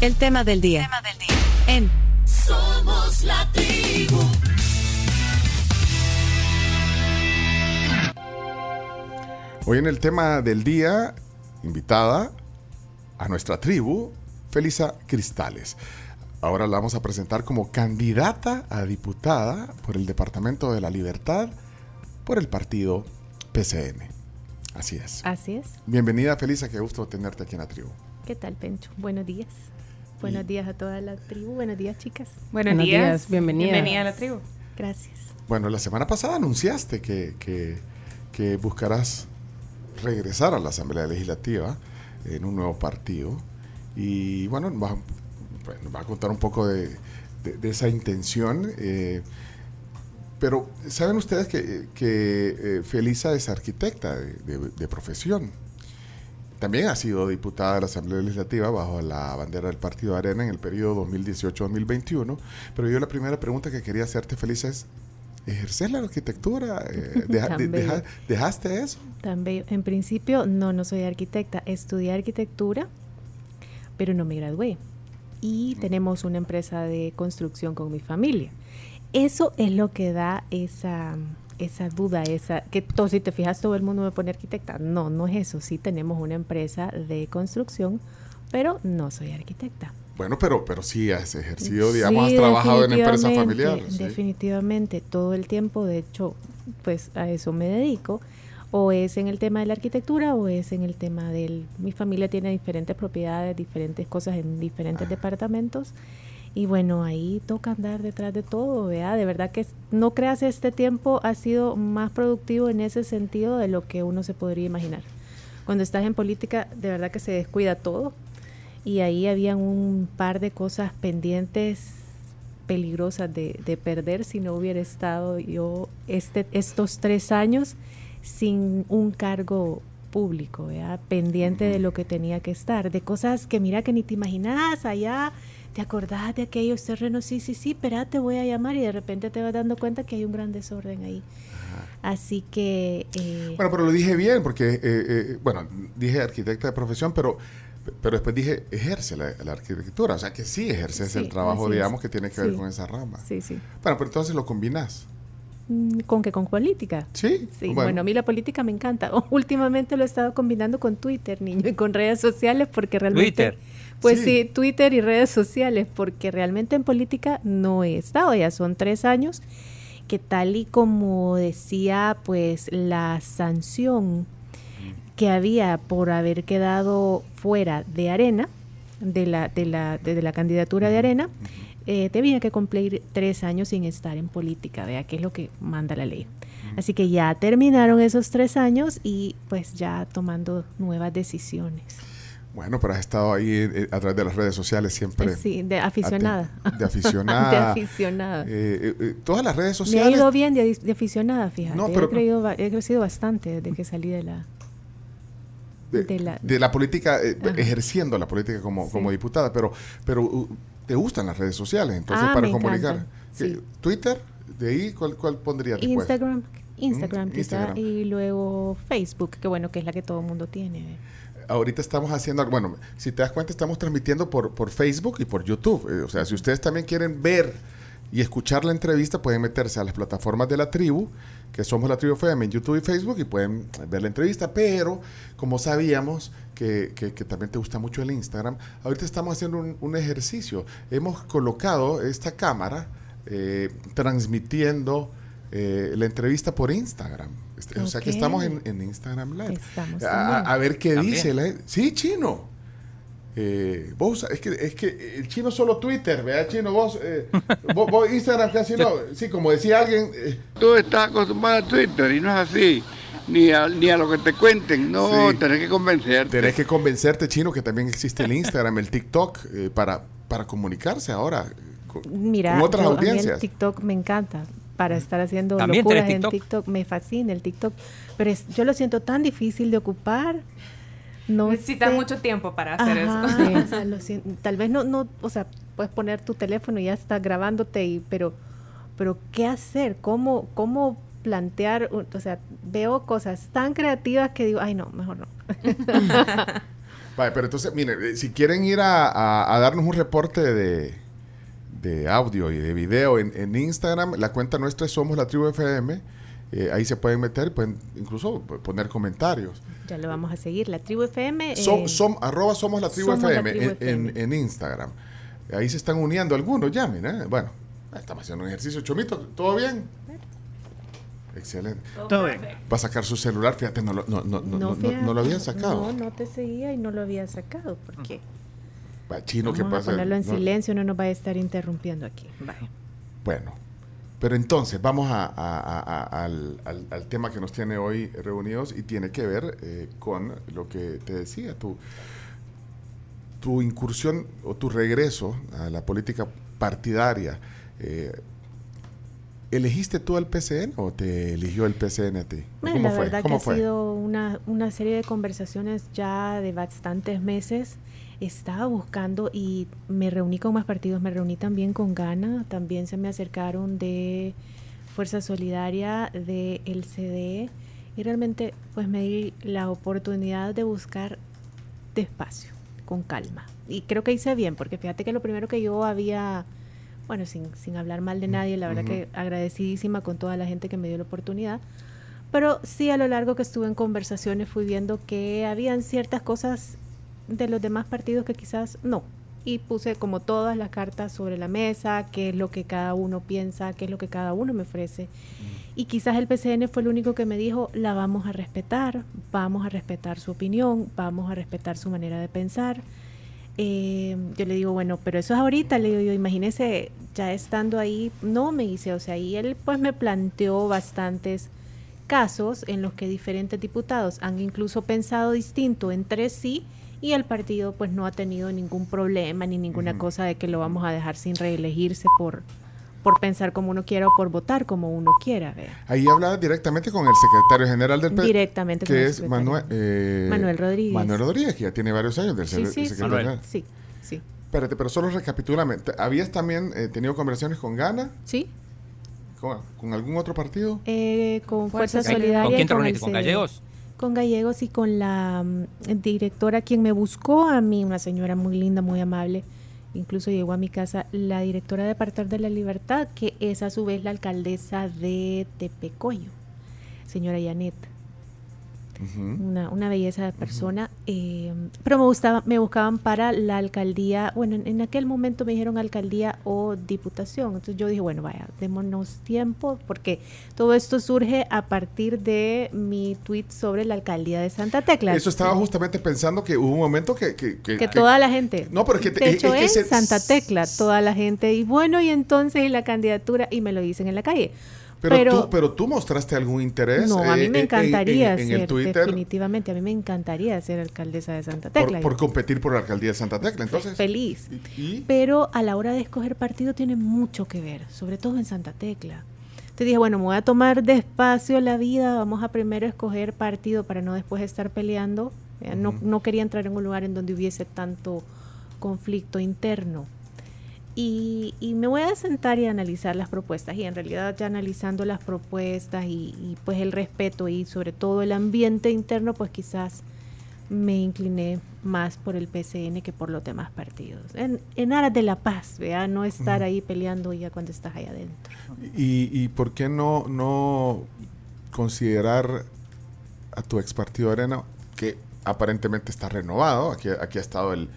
El tema del día. En Somos la tribu. Hoy en el tema del día, invitada a nuestra tribu, Felisa Cristales. Ahora la vamos a presentar como candidata a diputada por el Departamento de la Libertad por el partido PCN. Así es. Así es. Bienvenida, Felisa, qué gusto tenerte aquí en la tribu. ¿Qué tal, Pencho? Buenos días. Buenos días a toda la tribu. Buenos días, chicas. Buenos, días. Bienvenida. Bienvenida a la tribu. Gracias. Bueno, la semana pasada anunciaste que, que, buscarás regresar a la Asamblea Legislativa en un nuevo partido. Y bueno, nos va, a contar un poco de, esa intención. Eh, pero, ¿saben ustedes que, que eh, Felisa es arquitecta de profesión? También ha sido diputada de la Asamblea Legislativa bajo la bandera del Partido Arena en el periodo 2018-2021. Pero yo la primera pregunta que quería hacerte, Feliz, es, ¿ejercer la arquitectura? Eh, ¿Dejaste eso? También, en principio, no, no soy arquitecta. Estudié arquitectura, pero no me gradué. Y mm. tenemos una empresa de construcción con mi familia. Eso es lo que da esa esa duda, esa que todo, si te fijas todo el mundo me pone arquitecta. No, no es eso. Sí tenemos una empresa de construcción, pero no soy arquitecta. Bueno, pero, pero sí has ejercido, digamos, has trabajado en empresa familiar. Definitivamente, todo el tiempo, de hecho, pues a eso me dedico. O es en el tema de la arquitectura o es en el tema del... Mi familia tiene diferentes propiedades, diferentes cosas en diferentes ah. departamentos y bueno, ahí toca andar detrás de todo, ¿vea? De verdad que no creas este tiempo ha sido más productivo en ese sentido de lo que uno se podría imaginar. Cuando estás en política, de verdad que se descuida todo. Y ahí habían un par de cosas pendientes peligrosas de, de perder si no hubiera estado yo este, estos tres años sin un cargo público, ¿vea? pendiente de lo que tenía que estar, de cosas que mira que ni te imaginas allá ¿te acordás de aquellos terrenos? Sí, sí, sí, espérate, voy a llamar y de repente te vas dando cuenta que hay un gran desorden ahí. Así que... Eh, bueno, pero lo dije bien porque, eh, eh, bueno, dije arquitecta de profesión, pero, pero después dije ejerce la, arquitectura, o sea que sí ejerces el trabajo, digamos, que tiene que ver con esa rama. Sí, sí. Bueno, pero entonces lo combinas. Mm, ¿Con qué? ¿Con política? Sí. Sí, bueno. a mí la política me encanta. Últimamente lo he estado combinando con Twitter, niño, y con redes sociales porque realmente... Twitter. Pues sí. Twitter y redes sociales, porque realmente en política no he estado, ya son tres años, que tal y como decía, pues la sanción que había por haber quedado fuera de Arena, de la, de la, de, la candidatura de Arena, eh, tenía que cumplir tres años sin estar en política, vea que es lo que manda la ley. Así que ya terminaron esos tres años y pues ya tomando nuevas decisiones. Bueno, pero has estado ahí eh, a través de las redes sociales siempre. Sí, de aficionada. De aficionada. de aficionada. Eh, eh, todas las redes sociales. Me ha ido bien de, aficionada, fíjate. No, pero, he, crecido bastante desde que salí de la... De, la, política, ejerciendo la política como, como diputada, pero, pero uh, te gustan las redes sociales, entonces ah, para comunicar. Twitter, de ahí, ¿cuál, cuál pondría Instagram, Instagram, mm, Instagram. y luego Facebook, que bueno, que es la que todo el mundo tiene ahorita estamos haciendo, bueno, si te das cuenta, estamos transmitiendo por, por Facebook y por YouTube. Eh, o sea, si ustedes también quieren ver y escuchar la entrevista, pueden meterse a las plataformas de la tribu, que somos la tribu FM en YouTube y Facebook, y pueden ver la entrevista. Pero, como sabíamos que, que, también te gusta mucho el Instagram, ahorita estamos haciendo un, ejercicio. Hemos colocado esta cámara eh, transmitiendo eh, la entrevista por Instagram. Este, o sea que estamos en, Instagram Live. a, ver qué dice la Sí, chino. Eh, vos, es que, es que el chino solo Twitter, ¿verdad, chino? Vos, eh, vos, Instagram casi no. Sí, como decía alguien. Eh. Tú estás acostumbrado a Twitter y no es así. Ni a, ni a lo que te cuenten, no, tenés que convencerte. Tenés que convencerte, chino, que también existe el Instagram, el TikTok, para, para comunicarse ahora con, Mira, otras audiencias. el TikTok me encanta para estar haciendo locuras en TikTok. Me fascina el TikTok, pero yo lo siento tan difícil de ocupar. No Necesita mucho tiempo para hacer eso. tal vez no, no, o sea, puedes poner tu teléfono y ya está grabándote, y, pero, pero ¿qué hacer? ¿Cómo, cómo plantear? O sea, veo cosas tan creativas que digo, ay no, mejor no. Vale, pero entonces, mire, eh, si quieren ir a, darnos un reporte de, de, audio y de video en, Instagram, la cuenta nuestra es Somos la Tribu FM. Eh, ahí se pueden meter y pueden incluso poner comentarios. Ya lo vamos a seguir, la Tribu FM. som, arroba Somos la Tribu, FM, en, Instagram. Ahí se están uniendo algunos, llamen, ¿eh? Bueno, estamos haciendo un ejercicio. Chomito, ¿todo bien? Excelente. Todo bien. Va a sacar su celular, fíjate, no, no, no, no, no, no lo había sacado. No, no te seguía y no lo había sacado. ¿Por qué? Chino, ¿qué pasa? A ponerlo en silencio, no nos va a estar interrumpiendo aquí. Bueno, pero entonces vamos a, al, al, tema que nos tiene hoy reunidos y tiene que ver eh, con lo que te decía, tu, tu incursión o tu regreso a la política partidaria. Eh, ¿Elegiste tú al PCN o te eligió el PCN a ti? Bueno, la verdad que ha sido una, una, serie de conversaciones ya de bastantes meses. Estaba buscando y me reuní con más partidos, me reuní también con Gana, también se me acercaron de Fuerza Solidaria, de el CDE y realmente pues me di la oportunidad de buscar despacio, con calma. Y creo que hice bien, porque fíjate que lo primero que yo había bueno, sin, sin hablar mal de nadie, la verdad que agradecidísima con toda la gente que me dio la oportunidad. Pero sí a lo largo que estuve en conversaciones fui viendo que habían ciertas cosas de los demás partidos que quizás no. Y puse como todas las cartas sobre la mesa, qué es lo que cada uno piensa, qué es lo que cada uno me ofrece. Y quizás el PCN fue el único que me dijo, la vamos a respetar, vamos a respetar su opinión, vamos a respetar su manera de pensar eh, yo le digo, bueno, pero eso es ahorita, le digo yo, imagínese ya estando ahí, no me dice, o sea, y él pues me planteó bastantes casos en los que diferentes diputados han incluso pensado distinto entre sí y el partido pues no ha tenido ningún problema ni ninguna cosa de que lo vamos a dejar sin reelegirse por, por pensar como uno quiera o por votar como uno quiera. Ahí hablaba directamente con el secretario general del PSN. Directamente que es Manuel, eh, Manuel Rodríguez. Manuel Rodríguez, que ya tiene varios años del sí, sí, secretario sí, sí, Espérate, pero solo recapitúlame. ¿Habías también eh, tenido conversaciones con Gana? Sí. ¿Con, algún otro partido? Eh, con Fuerza, Solidaria. ¿Con quién te reuniste? ¿Con Gallegos? Con Gallegos y con la mm, directora quien me buscó a mí, una señora muy linda, muy amable. Incluso llegó a mi casa la directora de Apartar de la Libertad, que es a su vez la alcaldesa de Tepecoyo, señora Yanet una, una, belleza de persona. Eh, pero me, gustaba, me buscaban para la alcaldía, bueno, en, aquel momento me dijeron alcaldía o diputación. Entonces yo dije, bueno, vaya, démonos tiempo, porque todo esto surge a partir de mi tweet sobre la alcaldía de Santa Tecla. Eso estaba justamente pensando que hubo un momento que... Que, toda la gente... No, pero que... De hecho, es, Santa Tecla, toda la gente. Y bueno, y entonces y la candidatura, y me lo dicen en la calle. Pero, tú, pero tú mostraste algún interés. No, a mí me encantaría ser, definitivamente, a mí me encantaría ser alcaldesa de Santa Tecla. Por, competir por la alcaldía de Santa Tecla, entonces. Feliz. Pero a la hora de escoger partido tiene mucho que ver, sobre todo en Santa Tecla. Te dije, bueno, me voy a tomar despacio la vida, vamos a primero escoger partido para no después estar peleando. no, no quería entrar en un lugar en donde hubiese tanto conflicto interno. Y, me voy a sentar y analizar las propuestas y en realidad ya analizando las propuestas y, pues el respeto y sobre todo el ambiente interno pues quizás me incliné más por el PCN que por los demás partidos. En, en aras de la paz, ¿vea? no estar ahí peleando ya cuando estás ahí adentro. ¿Y, y por qué no, no considerar a tu ex partido Arena que aparentemente está renovado? Aquí, aquí ha estado el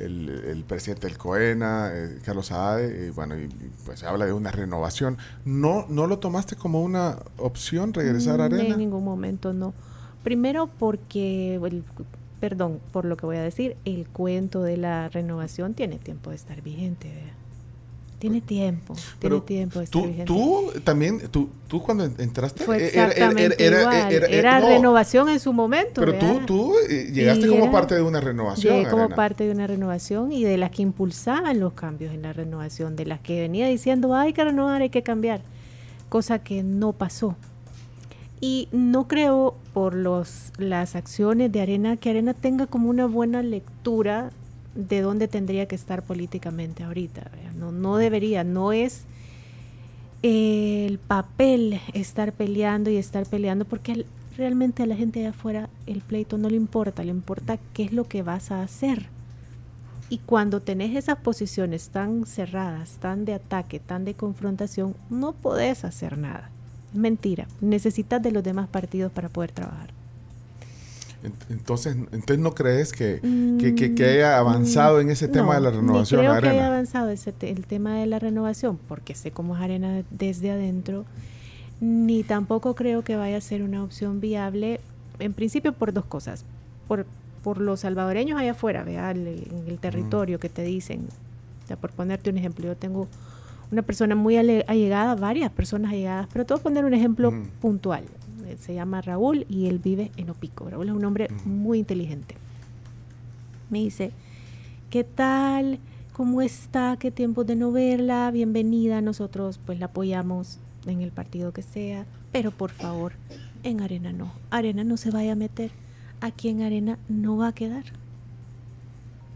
el, presidente del COENA, eh, Carlos Saade, y bueno, y, pues se habla de una renovación. ¿No, ¿No lo tomaste como una opción regresar a Arena? En ningún momento, no. Primero porque, perdón por lo que voy a decir, el cuento de la renovación tiene tiempo de estar vigente. Tiene tiempo, tiene tiempo. Tú, tú también, tú, tú cuando entraste... Fue exactamente era, era, renovación en su momento. Pero tú, tú eh, llegaste como parte de una renovación. Llegué como parte de una renovación y de las que impulsaban los cambios en la renovación, de las que venía diciendo hay que renovar, hay que cambiar, cosa que no pasó. Y no creo por los, las acciones de Arena que Arena tenga como una buena lectura de dónde tendría que estar políticamente ahorita. No, no debería, no es el papel estar peleando y estar peleando, porque realmente a la gente allá afuera el pleito no le importa, le importa qué es lo que vas a hacer. Y cuando tenés esas posiciones tan cerradas, tan de ataque, tan de confrontación, no podés hacer nada. Es mentira. Necesitas de los demás partidos para poder trabajar. Entonces, entonces ¿no crees que, que, haya mm, avanzado en ese tema de la renovación? Ni creo que haya avanzado ese el tema de la renovación, porque sé cómo es Arena desde adentro, ni tampoco creo que vaya a ser una opción viable, en principio por dos cosas. Por, por los salvadoreños allá afuera, vea, en el territorio que te dicen. O por ponerte un ejemplo, yo tengo una persona muy allegada, varias personas allegadas, pero te voy a poner un ejemplo puntual se llama Raúl y él vive en Opico. Raúl es un hombre muy inteligente. Me dice, ¿qué tal? ¿Cómo está? ¿Qué tiempo de no verla? Bienvenida. Nosotros pues la apoyamos en el partido que sea, pero por favor, en Arena no. Arena no se vaya a meter. Aquí en Arena no va a quedar.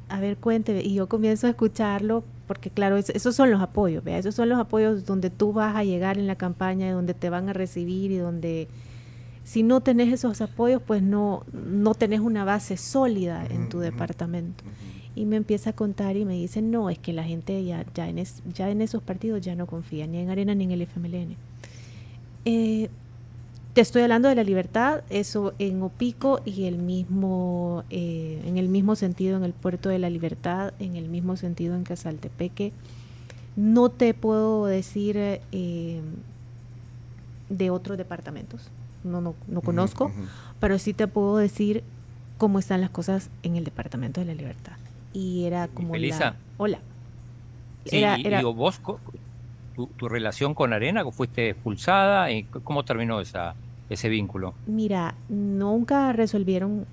A ver, cuénteme. Y yo comienzo a escucharlo porque claro, esos son los apoyos, ¿vea? esos son los apoyos donde tú vas a llegar en la campaña, donde te van a recibir y donde si no tenés esos apoyos, pues no, no tenés una base sólida en tu departamento. Y me empieza a contar y me dice, no, es que la gente ya, ya, en, ya en esos partidos ya no confía, ni en Arena ni en el FMLN. Eh, te estoy hablando de la libertad, eso en Opico y el mismo, eh, en el mismo sentido en el Puerto de la Libertad, en el mismo sentido en Casaltepeque. No te puedo decir eh, de otros departamentos no, no, no conozco, pero sí te puedo decir cómo están las cosas en el Departamento de la Libertad. Y era como la... Hola. Sí, era, vos, tu, relación con Arena, fuiste expulsada, y ¿cómo terminó esa, ese vínculo? Mira, nunca resolvieron,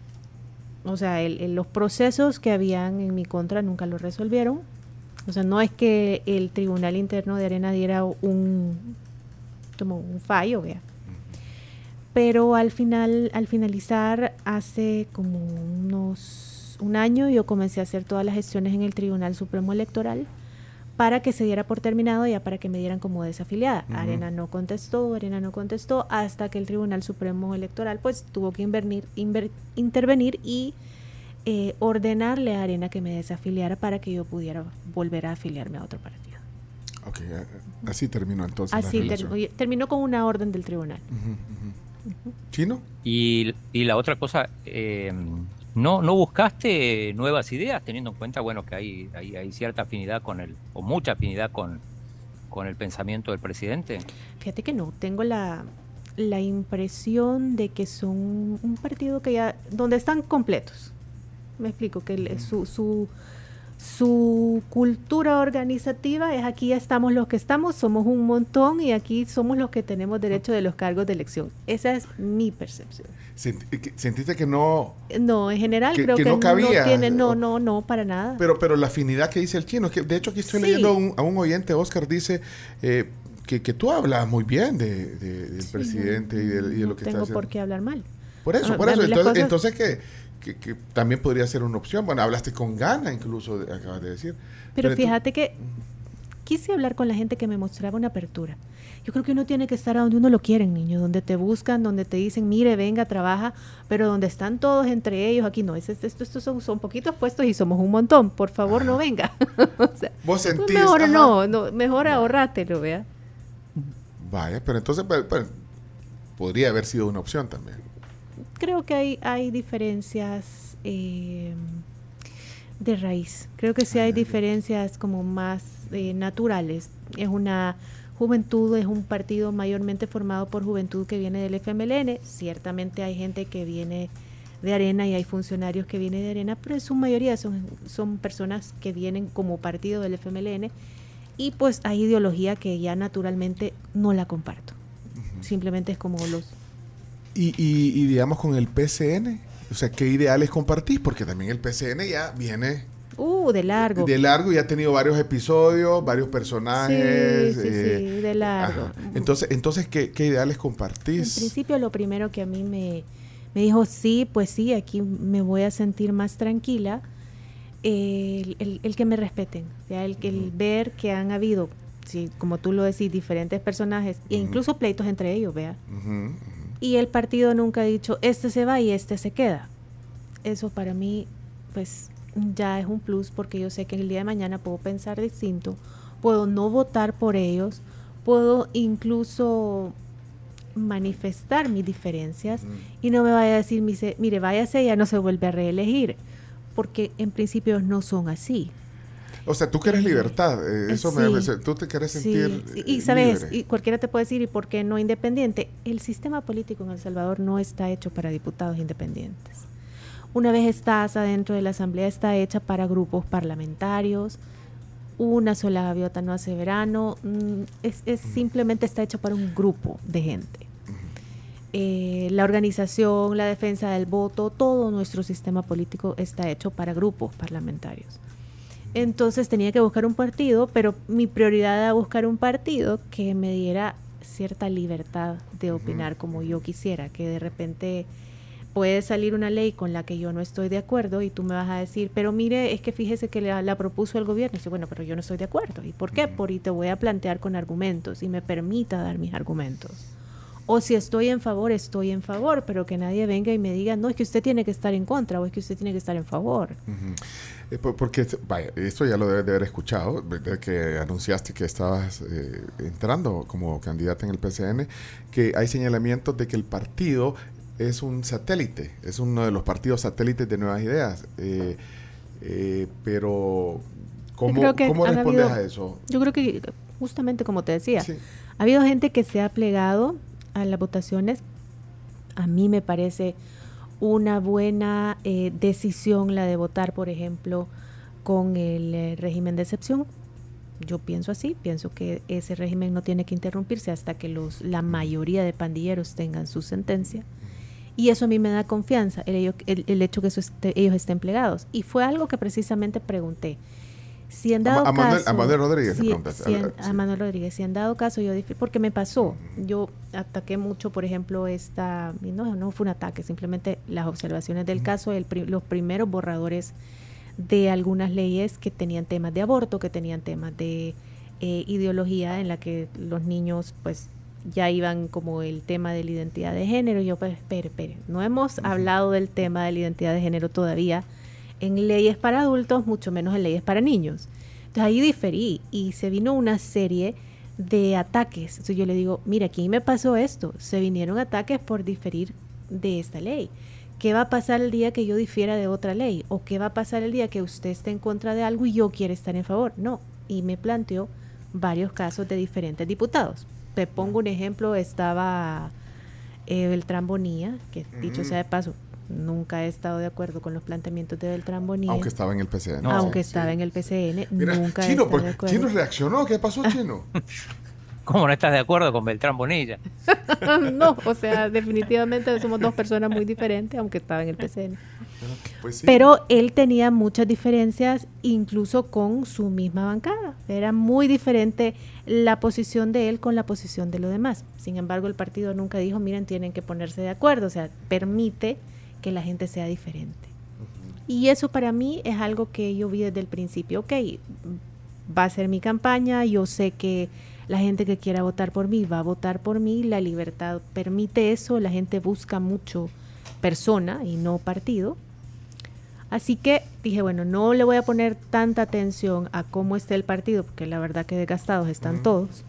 o sea, los procesos que habían en mi contra nunca los resolvieron. O sea, no es que el Tribunal Interno de Arena diera un, como un fallo, vea pero al final, al finalizar, hace como unos un año, yo comencé a hacer todas las gestiones en el Tribunal Supremo Electoral para que se diera por terminado, ya para que me dieran como desafiliada. Arena no contestó, Arena no contestó, hasta que el Tribunal Supremo Electoral pues tuvo que intervenir y eh, ordenarle a Arena que me desafiliara para que yo pudiera volver a afiliarme a otro partido. Ok, así terminó entonces. Así terminó con una orden del tribunal. ¿Chino? Y, la otra cosa, eh, ¿no, ¿no buscaste nuevas ideas teniendo en cuenta bueno que hay, hay, cierta afinidad con el, o mucha afinidad con, con el pensamiento del presidente? Fíjate que no, tengo la, la impresión de que son un partido que ya, donde están completos. Me explico, que su, su su cultura organizativa es aquí estamos los que estamos, somos un montón y aquí somos los que tenemos derecho de los cargos de elección. Esa es mi percepción. ¿Sentiste que no? No, en general creo que, no, cabía. No, tiene, no, no, no, para nada. Pero, pero la afinidad que dice el chino, que de hecho aquí estoy leyendo a un, oyente, Oscar, dice eh, que, que, tú hablas muy bien de, del presidente y de, lo que está haciendo. tengo por qué hablar mal. Por eso, por eso. Entonces, entonces que que, también podría ser una opción. Bueno, hablaste con Gana incluso, acabas de decir. Pero, fíjate que quise hablar con la gente que me mostraba una apertura. Yo creo que uno tiene que estar a donde uno lo quiere, niño, donde te buscan, donde te dicen, mire, venga, trabaja, pero donde están todos entre ellos, aquí no, estos esto, son, son, poquitos puestos y somos un montón, por favor no venga. Vos sentís... Mejor no, no, mejor ahorrátelo, vea. Vaya, pero entonces podría haber sido una opción también creo que hay, hay diferencias eh, de raíz. Creo que sí hay diferencias como más eh, naturales. Es una juventud, es un partido mayormente formado por juventud que viene del FMLN. Ciertamente hay gente que viene de Arena y hay funcionarios que vienen de Arena, pero en su mayoría son, son personas que vienen como partido del FMLN y pues hay ideología que ya naturalmente no la comparto. Simplemente es como los y, y, digamos con el PCN, o sea, ¿qué ideales compartís? Porque también el PCN ya viene... Uh, de largo. De largo y ha tenido varios episodios, varios personajes. Sí, sí, sí, eh, de largo. Entonces, entonces ¿qué, ¿qué, ideales compartís? En principio lo primero que a mí me, me dijo, sí, pues sí, aquí me voy a sentir más tranquila, el, el, el, que me respeten, ya el, el ver que han habido, sí, como tú lo decís, diferentes personajes e incluso pleitos entre ellos, vea y el partido nunca ha dicho, este se va y este se queda. Eso para mí, pues ya es un plus porque yo sé que el día de mañana puedo pensar distinto, puedo no votar por ellos, puedo incluso manifestar mis diferencias y no me vaya a decir, mire, váyase, ya no se vuelve a reelegir, porque en principio no son así. O sea, tú quieres libertad, eh, eso me, tú te quieres sentir. Sí, y sabes, y cualquiera te puede decir, ¿y por qué no independiente? El sistema político en El Salvador no está hecho para diputados independientes. Una vez estás adentro de la Asamblea, está hecha para grupos parlamentarios. Una sola gaviota no hace verano. Mm, es, es simplemente está hecha para un grupo de gente. Eh, la organización, la defensa del voto, todo nuestro sistema político está hecho para grupos parlamentarios. Entonces tenía que buscar un partido, pero mi prioridad era buscar un partido que me diera cierta libertad de opinar como yo quisiera, que de repente puede salir una ley con la que yo no estoy de acuerdo y tú me vas a decir, pero mire, es que fíjese que la, propuso el gobierno. Y dice, bueno, pero yo no estoy de acuerdo. ¿Y por qué? Porque te voy a plantear con argumentos y me permita dar mis argumentos. O si estoy en favor, estoy en favor, pero que nadie venga y me diga, no, es que usted tiene que estar en contra o es que usted tiene que estar en favor. Eh, porque, vaya, esto ya lo debe de haber escuchado, que anunciaste que estabas eh, entrando como candidata en el PCN, que hay señalamientos de que el partido es un satélite, es uno de los partidos satélites de Nuevas Ideas. Eh, pero, ¿cómo, ¿cómo respondes a eso? Yo creo que, justamente como te decía, ha habido gente que se ha plegado a las votaciones, a mí me parece una buena eh, decisión la de votar, por ejemplo, con el eh, régimen de excepción. Yo pienso así, pienso que ese régimen no tiene que interrumpirse hasta que los, la mayoría de pandilleros tengan su sentencia. Y eso a mí me da confianza, el, el, hecho que ellos estén plegados. Y fue algo que precisamente pregunté. Si en dado a, caso, a Manuel Rodríguez si, a Manuel Rodríguez, si han dado caso yo porque me pasó, yo ataqué mucho, por ejemplo, esta, no, no fue un ataque, simplemente las observaciones del caso, el, los primeros borradores de algunas leyes que tenían temas de aborto, que tenían temas de eh, ideología en la que los niños pues ya iban como el tema de la identidad de género. Y yo, pues, espere, espere, no hemos hablado del tema de la identidad de género todavía en leyes para adultos, mucho menos en leyes para niños. Entonces ahí diferí y se vino una serie de ataques. Entonces yo le digo, mira, aquí me pasó esto. Se vinieron ataques por diferir de esta ley. ¿Qué va a pasar el día que yo difiera de otra ley? ¿O qué va a pasar el día que usted esté en contra de algo y yo quiera estar en favor? No. Y me planteó varios casos de diferentes diputados. Te pongo un ejemplo, estaba eh, el Trambonía, que dicho sea de paso, nunca he estado de acuerdo con los planteamientos de Beltrán Bonilla. Aunque estaba en el PCN. aunque estaba en el PCN, nunca Chino, he Chino reaccionó. ¿Qué pasó, Chino? ¿Cómo no estás de acuerdo con Beltrán Bonilla? no, o sea, definitivamente somos dos personas muy diferentes, aunque estaba en el PCN. Pues Pero él tenía muchas diferencias incluso con su misma bancada. Era muy diferente la posición de él con la posición de los demás. Sin embargo, el partido nunca dijo, miren, tienen que ponerse de acuerdo. O sea, permite que la gente sea diferente. Y eso para mí es algo que yo vi desde el principio. Ok, va a ser mi campaña, yo sé que la gente que quiera votar por mí va a votar por mí, la libertad permite eso, la gente busca mucho persona y no partido. Así que dije, bueno, no le voy a poner tanta atención a cómo está el partido, porque la verdad que desgastados están todos,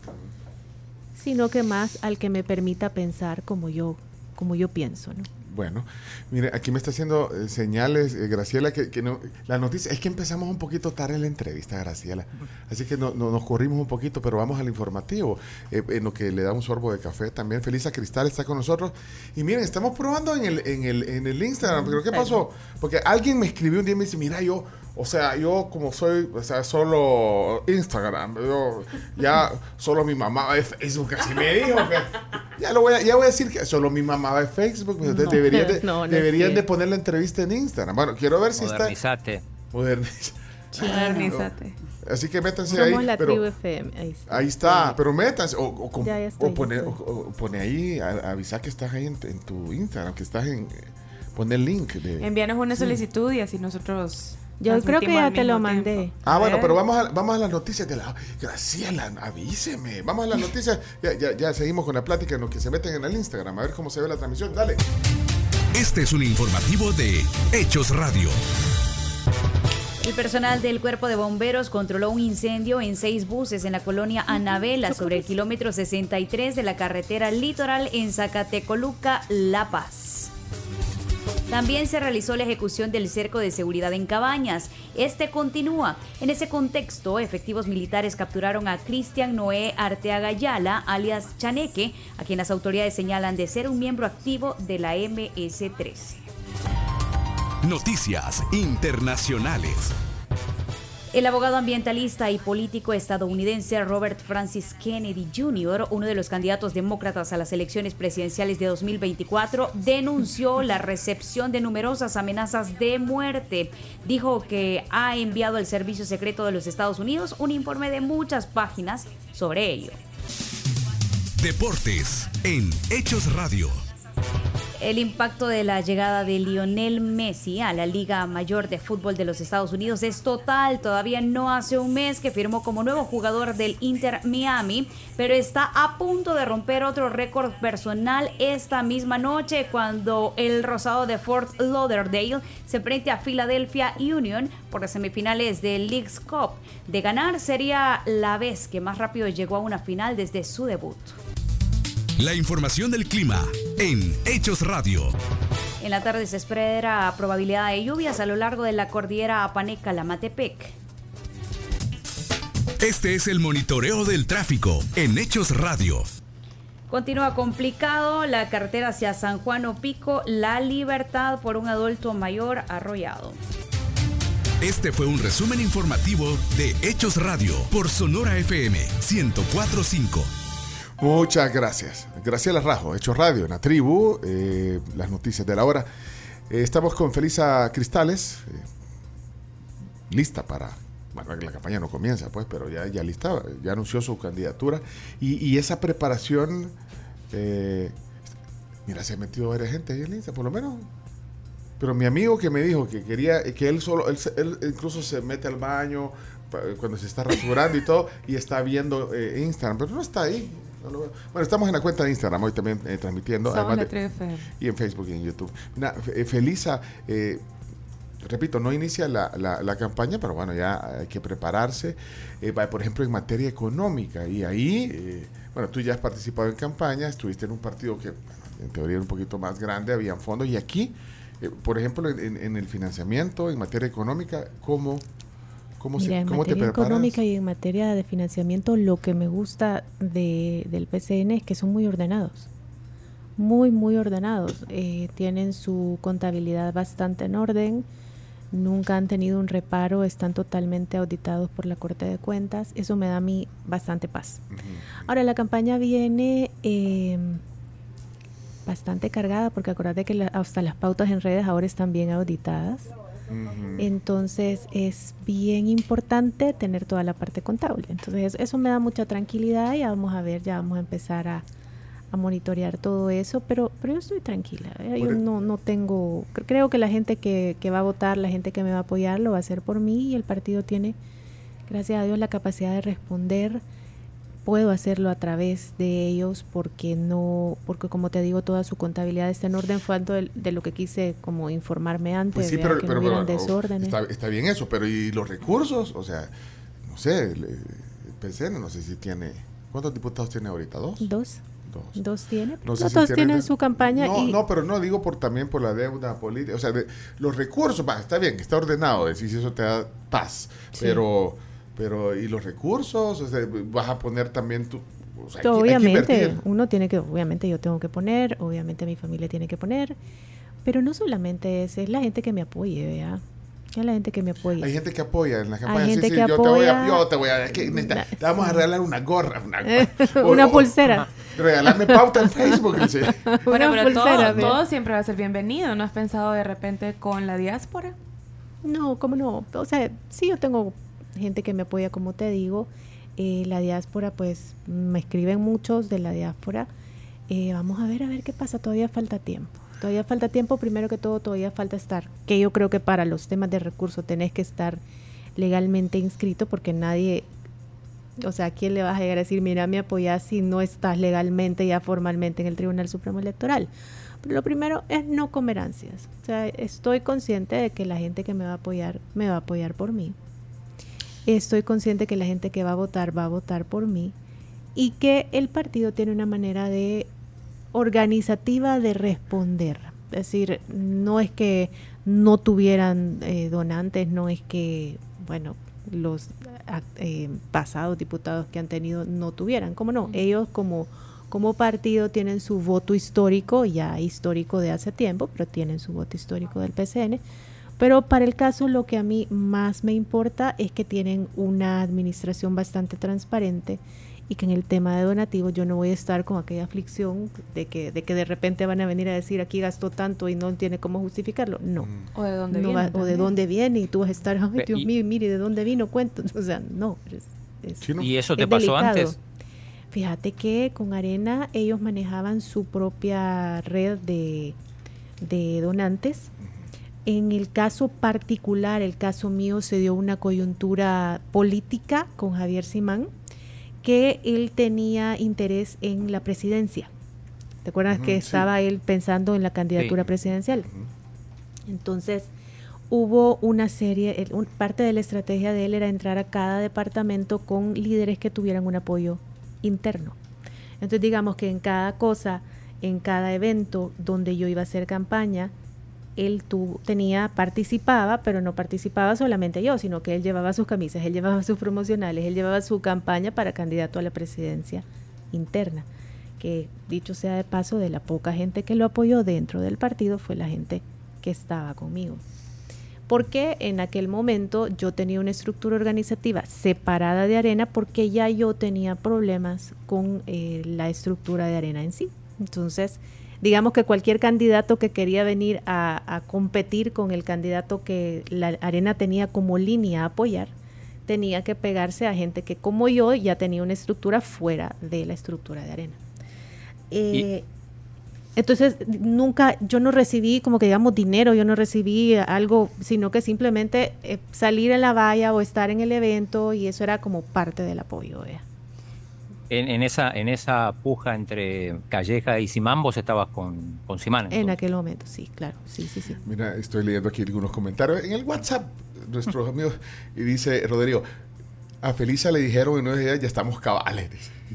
sino que más al que me permita pensar como yo, como yo pienso, ¿no? Bueno, mire, aquí me está haciendo eh, señales, eh, Graciela, que, no, la noticia es que empezamos un poquito tarde la entrevista, Graciela. Así que no, nos corrimos un poquito, pero vamos al informativo, eh, en lo que le da un sorbo de café también. Felisa Cristal está con nosotros. Y miren, estamos probando en el, en el, en el Instagram, pero ¿qué pasó? Porque alguien me escribió un día y me dice, mira, yo o sea, yo como soy, o sea, solo Instagram, yo ya solo mi mamá ve Facebook, así me dijo que ya lo voy a, ya voy a decir que solo mi mamá ve Facebook, pues deberían, de, deberían de poner la entrevista en Instagram. Bueno, quiero ver si está Modernizate. Modernizate. Así que métanse ahí. La pero, FM. Ahí está. Ahí está pero métanse. O, o, o pone, o, pone, ahí, avisa que estás ahí en, tu Instagram, que estás en. Pone el link. De, Envíanos una solicitud y así nosotros Yo creo que ya te lo mandé. Ah, bueno, pero vamos a, vamos a las noticias de la... Graciela, avíseme. Vamos a las noticias. Ya, ya, ya seguimos con la plática en lo que se meten en el Instagram. A ver cómo se ve la transmisión. Dale. Este es un informativo de Hechos Radio. El personal del Cuerpo de Bomberos controló un incendio en seis buses en la colonia Anabela sobre el kilómetro 63 de la carretera litoral en Zacatecoluca, La Paz. También se realizó la ejecución del cerco de seguridad en Cabañas. Este continúa. En ese contexto, efectivos militares capturaron a Cristian Noé Arteaga Yala, alias Chaneque, a quien las autoridades señalan de ser un miembro activo de la MS-13. Noticias Internacionales. El abogado ambientalista y político estadounidense Robert Francis Kennedy Jr., uno de los candidatos demócratas a las elecciones presidenciales de 2024, denunció la recepción de numerosas amenazas de muerte. Dijo que ha enviado al Servicio Secreto de los Estados Unidos un informe de muchas páginas sobre ello. Deportes en Hechos Radio. El impacto de la llegada de Lionel Messi a la Liga Mayor de Fútbol de los Estados Unidos es total. Todavía no hace un mes que firmó como nuevo jugador del Inter Miami, pero está a punto de romper otro récord personal esta misma noche cuando el Rosado de Fort Lauderdale se frente a Philadelphia Union por las semifinales del League's Cup. De ganar sería la vez que más rápido llegó a una final desde su debut. La información del clima en Hechos Radio. En la tarde se espera probabilidad de lluvias a lo largo de la cordillera Apaneca-Lamatepec. Este es el monitoreo del tráfico en Hechos Radio. Continúa complicado la carretera hacia San Juan o Pico, La Libertad por un adulto mayor arrollado. Este fue un resumen informativo de Hechos Radio por Sonora FM 1045. Muchas gracias. Graciela Rajo, Hecho Radio, en la tribu, eh, las noticias de la hora. Eh, estamos con Felisa Cristales, eh, lista para... Bueno, la campaña no comienza, pues, pero ya, ya lista, ya anunció su candidatura. Y, esa preparación, mira, se ha metido varias gente ahí en lista, por lo menos. Pero mi amigo que me dijo que quería, que él solo, él, él incluso se mete al baño cuando se está rasurando y todo, y está viendo Instagram, pero no está ahí bueno, estamos en la cuenta de Instagram hoy también eh, transmitiendo. Además y en Facebook y en YouTube. Eh, Felisa, eh, repito, no inicia la, campaña, pero bueno, ya hay que prepararse. por ejemplo, en materia económica. Y ahí, bueno, tú ya has participado en campaña, estuviste en un partido que en teoría era un poquito más grande, habían fondos. Y aquí, por ejemplo, en, en, el financiamiento, en materia económica, ¿cómo ¿Cómo, en materia económica y en materia de financiamiento, lo que me gusta de, del PCN es que son muy ordenados, muy, muy ordenados. Eh, tienen su contabilidad bastante en orden, nunca han tenido un reparo, están totalmente auditados por la Corte de Cuentas. Eso me da a mí bastante paz. Ahora, la campaña viene... Eh, bastante cargada porque acuérdate que hasta las pautas en redes ahora están bien auditadas. Entonces es bien importante tener toda la parte contable. Entonces eso me da mucha tranquilidad y ya vamos a ver, ya vamos a empezar a, monitorear todo eso, pero, pero yo estoy tranquila. ¿eh? Yo no, no tengo, creo que la gente que, que va a votar, la gente que me va a apoyar, lo va a hacer por mí y el partido tiene, gracias a Dios, la capacidad de responder puedo hacerlo a través de ellos porque no, porque como te digo, toda su contabilidad está en orden. Fue algo de, lo que quise como informarme antes, pues pero, que no desórdenes. Está, bien eso, pero ¿y los recursos? O sea, no sé, el, PCN no sé si tiene... ¿Cuántos diputados tiene ahorita? ¿Dos? Dos. Dos. Dos tiene. No tienen su campaña. No, no, pero no digo por también por la deuda política. O sea, los recursos, va, está bien, está ordenado, decir si eso te da paz. Pero pero, ¿y los recursos? O sea, ¿Vas a poner también tu... obviamente, uno tiene que, obviamente yo tengo que poner, obviamente mi familia tiene que poner, pero no solamente es, es la gente que me apoye, vea. Es la gente que me apoya. Hay gente que apoya en la campaña. Hay gente que yo, Te voy a, yo te voy a... te vamos a regalar una gorra. Una, una pulsera. regalarme pauta en Facebook. bueno, pero todo, todo, siempre va a ser bienvenido. ¿No has pensado de repente con la diáspora? No, ¿cómo no? O sea, sí yo tengo gente que me apoya, como te digo. Eh, la diáspora, pues me escriben muchos de la diáspora. Eh, vamos a ver, a ver qué pasa, todavía falta tiempo. todavía falta tiempo, primero que todo todavía falta estar, que yo creo que para los temas de recursos tenés que estar legalmente inscrito porque nadie, o sea, ¿a quién le vas a llegar a decir, mira, me apoyas si no estás legalmente ya formalmente en el Tribunal Supremo Electoral? Pero lo primero es no comer ansias. O sea, estoy consciente de que la gente que me va a apoyar, me va a apoyar por mí. Estoy consciente que la gente que va a votar, va a votar por mí. Y que el partido tiene una manera de organizativa de responder. Es decir, no es que no tuvieran eh, donantes, no es que, bueno, los eh, pasados diputados que han tenido no tuvieran. ¿Cómo no? Ellos como, como partido tienen su voto histórico, ya histórico de hace tiempo, pero tienen su voto histórico del PCN. Pero para el caso lo que a mí más me importa es que tienen una administración bastante transparente y que en el tema de donativos yo no voy a estar con aquella aflicción de que de que de repente van a venir a decir aquí gastó tanto y no tiene cómo justificarlo. No. O de dónde viene. o de dónde viene y tú vas a estar, ay Dios mío, mire, ¿de dónde vino? Cuento. O sea, no. ¿Y eso te pasó antes? Fíjate que con Arena ellos manejaban su propia red de, de donantes. En el caso particular, el caso mío, se dio una coyuntura política con Javier Simán que él tenía interés en la presidencia. ¿Te acuerdas que estaba él pensando en la candidatura presidencial? Entonces, hubo una serie, parte de la estrategia de él era entrar a cada departamento con líderes que tuvieran un apoyo interno. Entonces, digamos que en cada cosa, en cada evento donde yo iba a hacer campaña, él tenía, participaba, pero no participaba solamente yo, sino que él llevaba sus camisas, él llevaba sus promocionales, él llevaba su campaña para candidato a la presidencia interna. Que dicho sea de paso, de la poca gente que lo apoyó dentro del partido fue la gente que estaba conmigo. Porque en aquel momento yo tenía una estructura organizativa separada de Arena porque ya yo tenía problemas con eh, la estructura de Arena en sí. Entonces, digamos que cualquier candidato que quería venir a, competir con el candidato que la arena tenía como línea a apoyar, tenía que pegarse a gente que como yo ya tenía una estructura fuera de la estructura de arena. Eh, entonces, nunca, yo no recibí como que digamos dinero, yo no recibí algo, sino que simplemente eh, salir en la valla o estar en el evento y eso era como parte del apoyo en, esa, en esa puja entre Calleja y Simán, vos estabas con, con Simán. En aquel momento, sí, claro. Sí, sí, sí. Mira, estoy leyendo aquí algunos comentarios en el WhatsApp, nuestros amigos, y dice Rodrigo, a Felisa le dijeron en nueve días ya estamos cabales.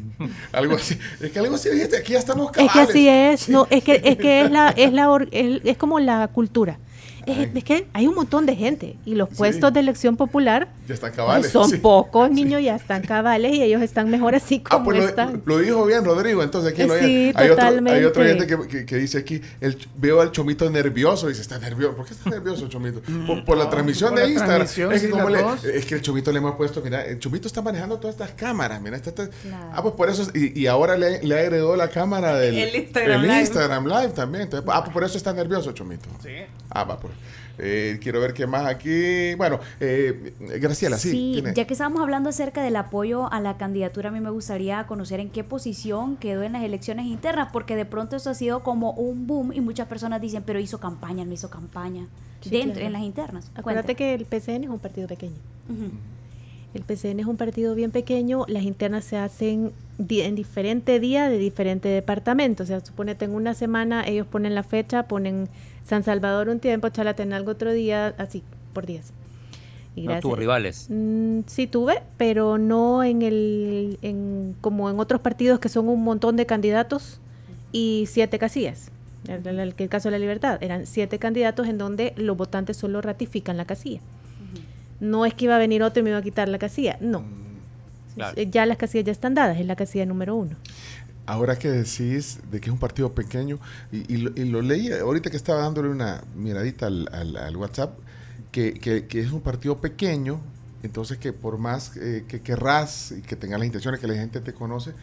algo así. Es que algo así dijiste, aquí ya estamos cabales. Es que así es, no, es que es que es la es la es como la cultura es, que hay un montón de gente y los puestos de elección popular ya están cabales. son pocos niños, ya están cabales y ellos están mejor así ah, como pues están. Lo, dijo bien Rodrigo, entonces aquí lo sí, hay, totalmente. Otro, hay otra gente que, dice aquí, el, veo al chomito nervioso, dice, está nervioso. ¿Por qué está nervioso chomito? Por, la transmisión de Instagram. es, que el chomito le hemos puesto, mira, el chomito está manejando todas estas cámaras, mira, ah, pues por eso, y, ahora le, le agregó la cámara del el Instagram, el Instagram Live. también. ah, pues por eso está nervioso chomito. Sí. Ah, va, pues. Eh, quiero ver qué más aquí. Bueno, eh, Graciela, sí. Sí, ya que estábamos hablando acerca del apoyo a la candidatura, a mí me gustaría conocer en qué posición quedó en las elecciones internas, porque de pronto eso ha sido como un boom y muchas personas dicen, pero hizo campaña, no hizo campaña. dentro, en las internas. Acuérdate que el PCN es un partido pequeño. El PCN es un partido bien pequeño, las internas se hacen en diferente día de diferente departamento. O sea, suponete en una semana ellos ponen la fecha, ponen San Salvador un tiempo, algo otro día, así, por días. Y ¿No tuvo rivales? Mm, sí tuve, pero no en el, en, como en otros partidos que son un montón de candidatos y siete casillas. En el, el, caso de la libertad, eran siete candidatos en donde los votantes solo ratifican la casilla. No es que iba a venir otro y me iba a quitar la casilla, no. Mm, ya las casillas ya están dadas, es la casilla número uno. Ahora que decís de que es un partido pequeño, y, lo, leí ahorita que estaba dándole una miradita al, WhatsApp, que, es un partido pequeño, entonces que por más eh, que querrás y que tengas las intenciones que la gente te conoce,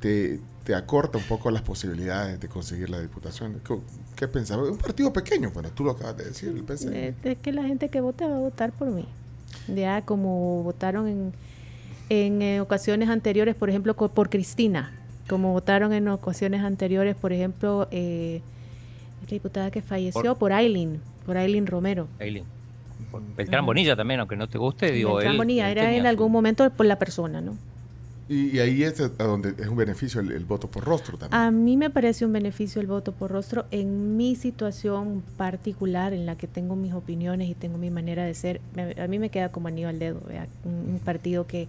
te, acorta un poco las posibilidades de conseguir la diputación. ¿Qué, pensabas? Un partido pequeño, bueno, tú lo acabas de decir, el eh, Es que la gente que vota va a votar por mí. Ya como votaron en en eh, ocasiones anteriores, por ejemplo, por Cristina, como votaron en ocasiones anteriores, por ejemplo, eh, La diputada que falleció por Aileen, por Aileen Romero. Aileen. Beltrán Bonilla también, aunque no te guste, digo Beltrán Bonilla era en algún momento por la persona, ¿no? Y, ahí es donde es un beneficio el, voto por rostro también. A mí me parece un beneficio el voto por rostro en mi situación particular, en la que tengo mis opiniones y tengo mi manera de ser. a mí me queda como anillo al dedo, Un, partido que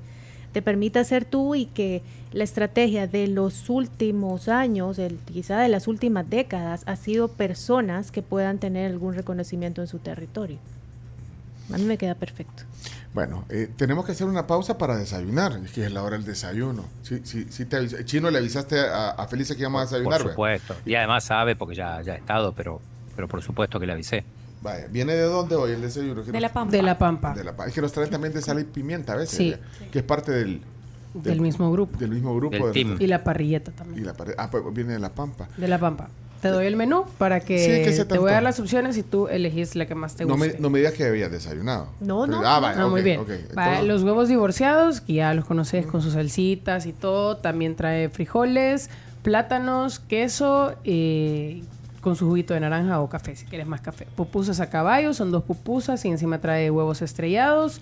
te permita ser tú y que la estrategia de los últimos años, el, quizá de las últimas décadas, ha sido personas que puedan tener algún reconocimiento en su territorio. A mí me queda perfecto. Bueno, eh, tenemos que hacer una pausa para desayunar, es que es la hora del desayuno. Sí, sí, sí te Chino, ¿le avisaste a, a Felice que íbamos a desayunar? Por supuesto, y además sabe porque ya, ya ha estado, pero, pero por supuesto que le avisé. Vaya, ¿viene de dónde hoy el desayuno? De la Pampa. De la Pampa. Es que nos traen también de sal y pimienta a veces, sí. que es parte del, del, mismo grupo. Del mismo grupo. Y la parrilleta también. Y la ah, pues viene de La Pampa. De La Pampa. Te doy el menú para que, te voy a dar las opciones y tú elegís la que más te guste. No me, digas que habías desayunado. No, no. ah, vale, muy bien. los huevos divorciados, que ya los conoces con sus salsitas y todo. También trae frijoles, plátanos, queso, eh, con su juguito de naranja o café, si quieres más café. Pupusas a caballo, son dos pupusas y encima trae huevos estrellados.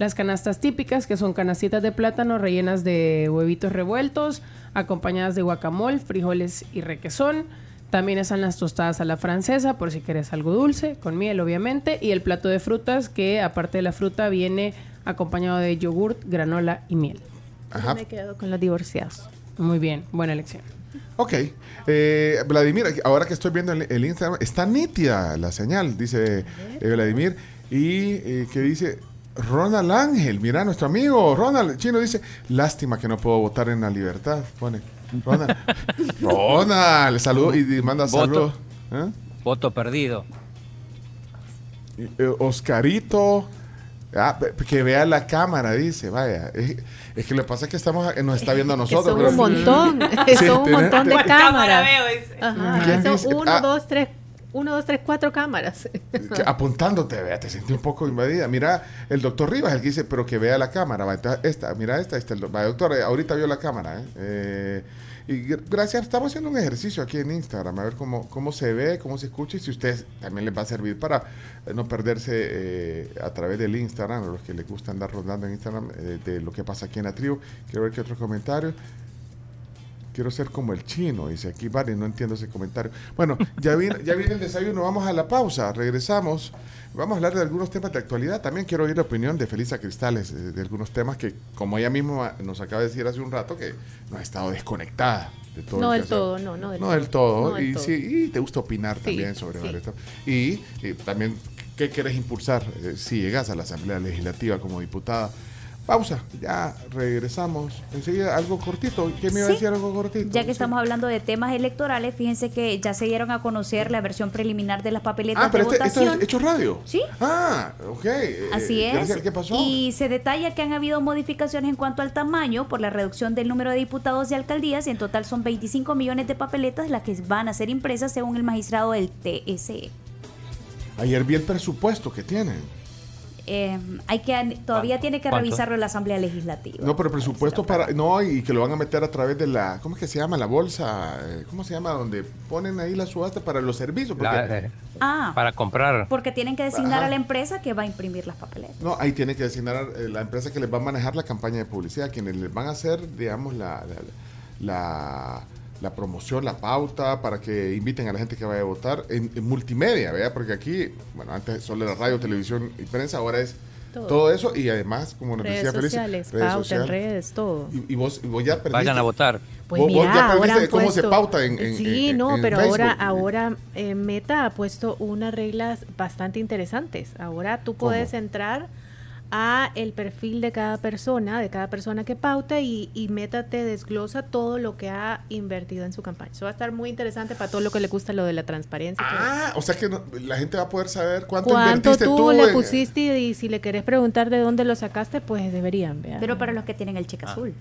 Las canastas típicas, que son canastitas de plátano rellenas de huevitos revueltos, acompañadas de guacamole, frijoles y requesón también están las tostadas a la francesa, por si quieres algo dulce, con miel obviamente. Y el plato de frutas, que aparte de la fruta viene acompañado de yogurt, granola y miel. Ajá. Me quedo con los divorciados. Muy bien, buena elección. Ok. Eh, Vladimir, ahora que estoy viendo el, Instagram, está nítida la señal, dice eh, Vladimir. Y eh, que dice, Ronald Ángel, mira, nuestro amigo Ronald Chino dice, lástima que no puedo votar en la libertad. Pone. Ronald. Ronald, saludo y manda saludos. ¿Eh? Voto perdido. Oscarito. Ah, que vea la cámara, dice, vaya. Es, que lo que pasa es que estamos, nos está viendo a nosotros. son un montón, son un montón de cámaras. Son uno, ah. dos, tres, uno, dos, tres, cuatro cámaras. apuntándote, vea, te sentí un poco invadida. Mira, el doctor Rivas, el que dice, pero que vea la cámara. esta, mira esta, esta. Va, doctor, eh, ahorita vio la cámara. ¿eh? y gracias, estamos haciendo un ejercicio aquí en Instagram, a ver cómo, cómo se ve, cómo se escucha y si ustedes también les va a servir para eh, no perderse a través del Instagram, a los que les gusta andar rondando en Instagram, de lo que pasa aquí en la tribu. Quiero ver qué otros comentarios quiero ser como el chino, dice aquí vale, no entiendo ese comentario. Bueno, ya viene, ya viene el desayuno, vamos a la pausa, regresamos. Vamos a hablar de algunos temas de actualidad. También quiero oír la opinión de Felisa Cristales eh, de, algunos temas que, como ella misma nos acaba de decir hace un rato, que no ha estado desconectada de todo. No del todo, no, no del no Del todo. y, Sí, y te gusta opinar también sobre varios temas. Y, también, ¿qué quieres impulsar eh, si llegas a la Asamblea Legislativa como diputada? Pausa, ya regresamos. Enseguida algo cortito. ¿Qué me iba a decir algo cortito? Ya que estamos hablando de temas electorales, fíjense que ya se dieron a conocer la versión preliminar de las papeletas ah, pero de este, votación. Esto es hecho radio. Sí. Ah, ok. Así eh, es. ¿Qué pasó? Y se detalla que han habido modificaciones en cuanto al tamaño por la reducción del número de diputados y alcaldías y en total son 25 millones de papeletas las que van a ser impresas según el magistrado del TSE. Ayer vi el presupuesto que tienen. Eh, hay que todavía tiene que revisarlo la Asamblea Legislativa. No, pero el presupuesto para no y que lo van a meter a través de la ¿cómo es que se llama la bolsa? Eh, ¿Cómo se llama donde ponen ahí la subasta para los servicios? Eh, ah, para comprar. Porque tienen que designar a la empresa que va a imprimir las papeletas. No, ahí tiene que designar a la empresa que les va a manejar la campaña de publicidad, quienes les van a hacer, digamos, la, la la promoción, la pauta, para que inviten a la gente que vaya a votar en, multimedia, ¿verdad? Porque aquí, bueno, antes solo era radio, televisión y prensa, ahora es todo, eso y además, como nos redes decía sociales, redes sociales, redes, todo. Y, vos, ya perdiste. Vayan a votar. Pues mira, ya ahora cómo se pauta en, en Sí, no, pero ahora ahora eh, Meta ha puesto unas reglas bastante interesantes. Ahora tú puedes entrar a el perfil de cada persona, de cada persona que pauta y, y Meta te desglosa todo lo que ha invertido en su campaña. Eso va a estar muy interesante para todo lo que le gusta lo de la transparencia. Ah, o sea que la gente va a poder saber cuánto, ¿Cuánto invertiste tú, le pusiste y, si le querés preguntar de dónde lo sacaste, pues deberían. ver. Pero para los que tienen el cheque ah. azul.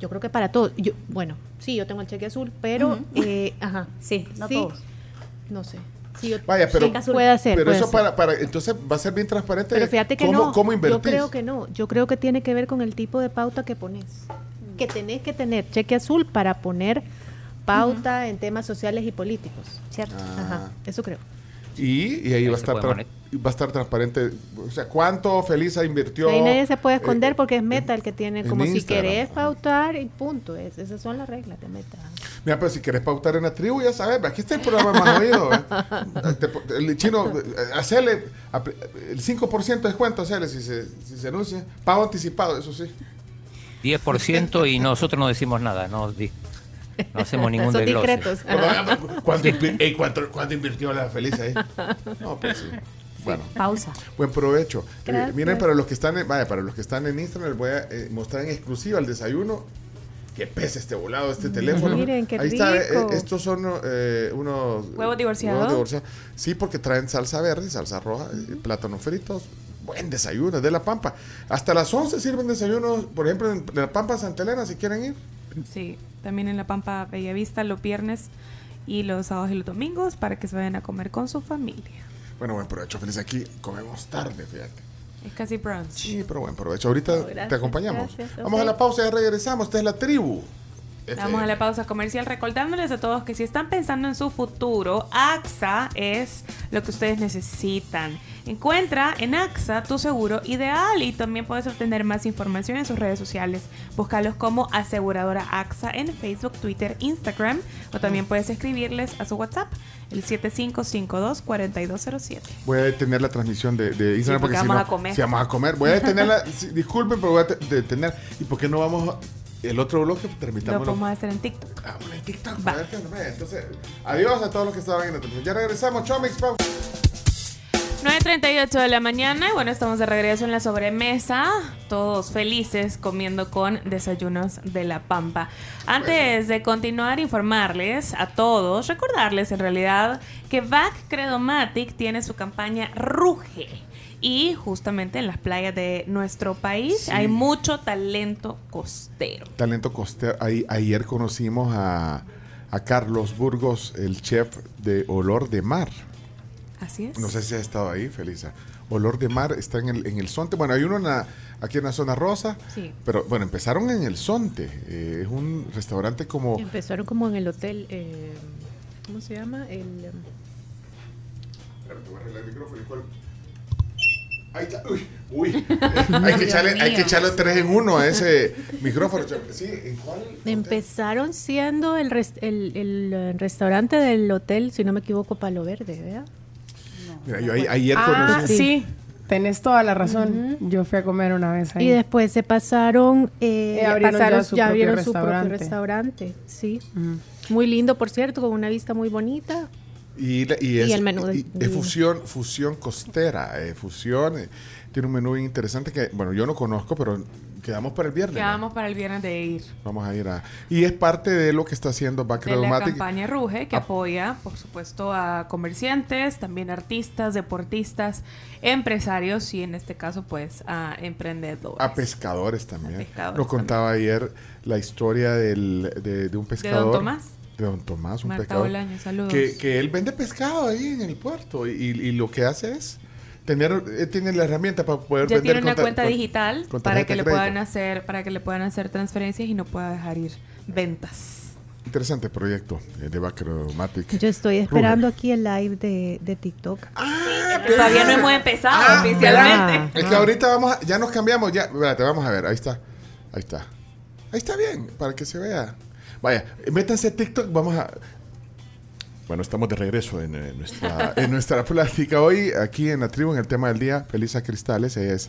Yo creo que para todos. Yo, bueno, sí, yo tengo el cheque azul, pero... eh, ajá. Sí, no todos. No sé. Vaya, pero, puede hacer, pero eso Para, para, entonces va a ser bien transparente. Pero fíjate que no, yo creo que no, yo creo que tiene que ver con el tipo de pauta que pones. Que tenés que tener cheque azul para poner pauta en temas sociales y políticos. ¿Cierto? Ah. Ajá, eso creo. Y, y ahí, Ahí va, a estar va a estar transparente. O sea, ¿cuánto Felisa invirtió? Ahí nadie se puede eh, esconder porque es en- Meta el que tiene en como si Instagram. querés pautar y punto. Es- esas son las reglas de Meta. Mira, pero si querés pautar en la tribu, ya sabes, aquí está el programa más oído. ¿eh? El chino, eh, hacerle el 5% de descuento, hacerle si se, si se anuncia. Pago anticipado, eso sí. 10% y nosotros no decimos nada, no, no hacemos ningún Son desglose. discretos. ¿Cuánto, invirtió la Felisa ahí? No, pues sí. Bueno, Pausa. buen provecho. Eh, miren, para los que están en, vaya, para los que están en Instagram, les voy a eh, mostrar en exclusiva el desayuno. Que pesa este volado, este teléfono. Miren, qué Ahí está, eh, estos son eh, unos ¿Huevos divorciados? huevos divorciados. Sí, porque traen salsa verde, salsa roja, eh, plátanos fritos. Buen desayuno, de la Pampa. Hasta las 11 sirven desayunos, por ejemplo, en la Pampa Santa Elena, si quieren ir. Sí, también en La Pampa Bellavista los viernes y los sábados y los domingos para que se vayan a comer con su familia. Bueno, buen provecho, feliz. Aquí comemos tarde, fíjate. Es casi brunch. Sí, pero buen provecho. Ahorita Oh, gracias, te acompañamos. gracias, Vamos a la pausa y regresamos. Esta es la tribu. Vamos a la pausa comercial recordándoles a todos que si están pensando en su futuro, AXA es lo que ustedes necesitan. Encuentra en AXA tu seguro ideal y también puedes obtener más información en sus redes sociales. Búscalos como aseguradora AXA en Facebook, Twitter, Instagram o también puedes escribirles a su WhatsApp el 7552-4207. Voy a detener la transmisión de, de Instagram porque porque, si vamos no, a comer. si vamos a comer. Voy a detenerla. disculpen, pero voy a te- detener. ¿Y por qué no vamos a- el otro bloque? Lo Transmitámoslo. podemos hacer en TikTok. Ah, bueno, en TikTok. Va. a ver qué. Entonces, adiós a todos los que estaban en la transmisión. Ya regresamos. Chao, Mix Pausa. 9.38 de la mañana y bueno, estamos de regreso en la sobremesa, todos felices comiendo con desayunos de la pampa. Antes de continuar, informarles a todos, recordarles en realidad que VAC Credomatic tiene su campaña Ruge. Y justamente en las playas de nuestro país Sí. hay mucho talento costero. Talento costero. Ahí, ayer conocimos a, a Carlos Burgos, el chef de Olor de Mar. Así es. No sé si ha estado ahí, Felisa. Olor de Mar está en el, en el Sonte. Bueno, hay uno en la- aquí en la zona rosa. Sí. Pero bueno, empezaron en el Sonte. Eh, es un restaurante como... Empezaron como en el hotel, eh, ¿cómo se llama? El, em, Espérate, voy a arreglar el micrófono. ¿y cuál? Ahí está. Uy, uy. hay, que echarle, hay que echarle tres en uno a ese micrófono. Sí, ¿en cuál? empezaron siendo el, res- el, el, restaurante del hotel, si no me equivoco, Palo Verde, ¿verdad? Mira, yo ahí- ayer Ah, conocí... sí. Tenés toda la razón. Yo fui a comer una vez ahí. Y después se pasaron, eh, Eh, abrieron ya su ya propio abrieron su propio restaurante. restaurante, sí. Mm. Muy lindo, por cierto, con una vista muy bonita. Y, la- y Y es, el menú de- y- es fusión, fusión costera. eh, fusión. eh, tiene un menú bien interesante que, bueno, yo no conozco, pero quedamos para el viernes. ¿no? Quedamos para el viernes de ir. Vamos a ir a... Y es parte de lo que está haciendo de la Bacredomatic. campaña Ruge, que Ah. apoya, por supuesto, a comerciantes, también artistas, deportistas, empresarios y en este caso, pues, a emprendedores. A pescadores también. A pescadores Nos contaba ayer la historia del, de, de un pescador. Tomás. De don Tomás, un Marta pescador. Bolaño, saludos. Que, que él vende pescado ahí en el puerto y, y lo que hace es tener, él tiene la herramienta para poder ya vender tiene una cuenta digital con para que le crédito. puedan hacer, para que le puedan hacer transferencias y no pueda dejar ir ventas. Interesante proyecto eh, de Bacromatic. Yo estoy esperando aquí el live de, de TikTok. Todavía no hemos empezado Ah, oficialmente. Es que ahorita vamos a- ya nos cambiamos, ya, espérate, vamos a ver, ahí está, ahí está. Ahí está bien, para que se vea. Vaya, métanse a TikTok, vamos a... Bueno, estamos de regreso en, eh, nuestra, en nuestra plática hoy, aquí en la tribu, en el tema del día. Felisa Cristales, ella es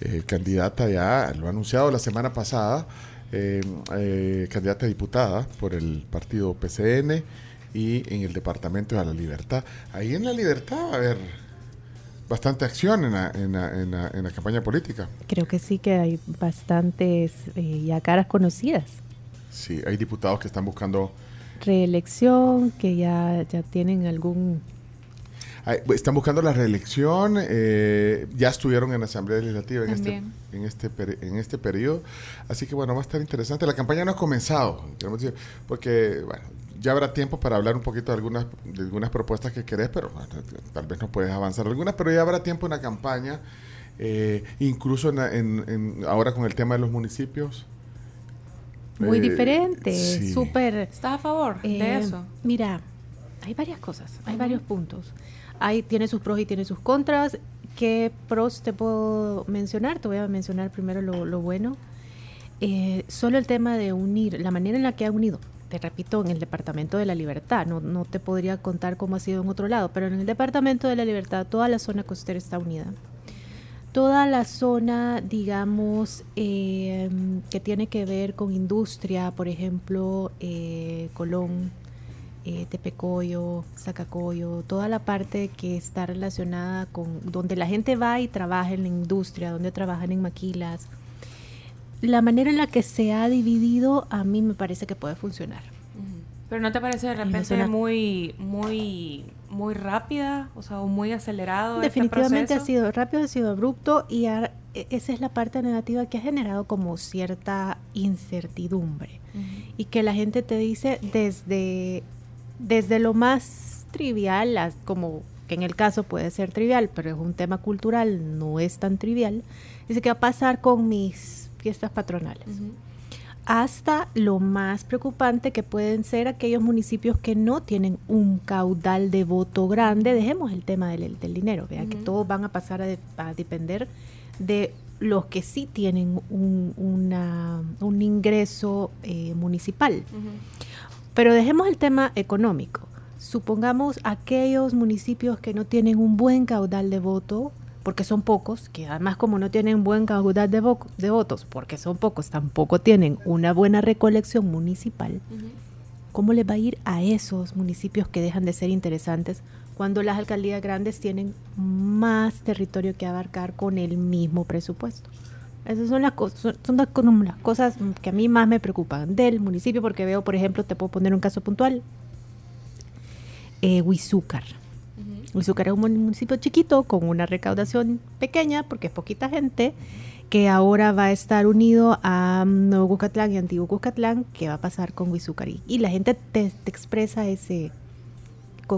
eh, candidata ya, lo ha anunciado la semana pasada, eh, eh, candidata a diputada por el partido PCN y en el Departamento de la Libertad. Ahí en la Libertad va a haber bastante acción en la, en la- en la- en la campaña política. Creo que sí que hay bastantes ya caras conocidas. Sí, hay diputados que están buscando, Reelección, que ya, ya tienen algún... ay, están buscando la reelección, eh, ya estuvieron en la Asamblea Legislativa en este, en, este, en este periodo, así que bueno, va a estar interesante. La campaña no ha comenzado, queremos decir, porque bueno, ya habrá tiempo para hablar un poquito de algunas, de algunas propuestas que querés, pero bueno, tal vez no puedes avanzar algunas, pero ya habrá tiempo en la campaña, eh, incluso en la- en- en- ahora con el tema de los municipios. Muy Eh, diferente, sí. súper... ¿Estás a favor de Eh, eso? Mira, hay varias cosas, hay varios puntos. Hay, tiene sus pros y tiene sus contras. ¿Qué pros te puedo mencionar? Te voy a mencionar primero lo, lo bueno. Eh, solo el tema de unir, la manera en la que ha unido, te repito, en el Departamento de la Libertad, no, no te podría contar cómo ha sido en otro lado, pero en el Departamento de la Libertad toda la zona costera está unida. Toda la zona, digamos, eh, que tiene que ver con industria, por ejemplo, eh, Colón, eh, Tepecoyo, Zacacoyo, toda la parte que está relacionada con donde la gente va y trabaja en la industria, donde trabajan en maquilas. La manera en la que se ha dividido a mí me parece que puede funcionar. Pero no te parece de repente muy, muy, muy rápida, o sea, o muy acelerado. este Definitivamente ha sido rápido, ha sido abrupto y ha- e- esa es la parte negativa que ha generado como cierta incertidumbre. Y que la gente te dice desde, desde lo más trivial, como que en el caso puede ser trivial, pero es un tema cultural, no es tan trivial, dice qué va a pasar con mis fiestas patronales. Hasta lo más preocupante que pueden ser aquellos municipios que no tienen un caudal de voto grande. Dejemos el tema del, del dinero, vea que todos van a pasar a, de- a depender de los que sí tienen un, una- un ingreso eh, municipal. Pero dejemos el tema económico. Supongamos aquellos municipios que no tienen un buen caudal de voto, porque son pocos, que además como no tienen buen caudal de, vo- de votos, porque son pocos, tampoco tienen una buena recolección municipal. ¿Cómo les va a ir a esos municipios que dejan de ser interesantes cuando las alcaldías grandes tienen más territorio que abarcar con el mismo presupuesto? Esas son las cosas, son, las cosas que a mí más me preocupan del municipio, porque veo, por ejemplo, te puedo poner un caso puntual. Eh, Huizúcar. Huizúcar es un mun- municipio chiquito con una recaudación pequeña, porque es poquita gente, que ahora va a estar unido a mm, Nuevo Cuscatlán y Antiguo Cuscatlán. ¿Qué va a pasar con Huizúcar? Y, la gente te, te expresa ese...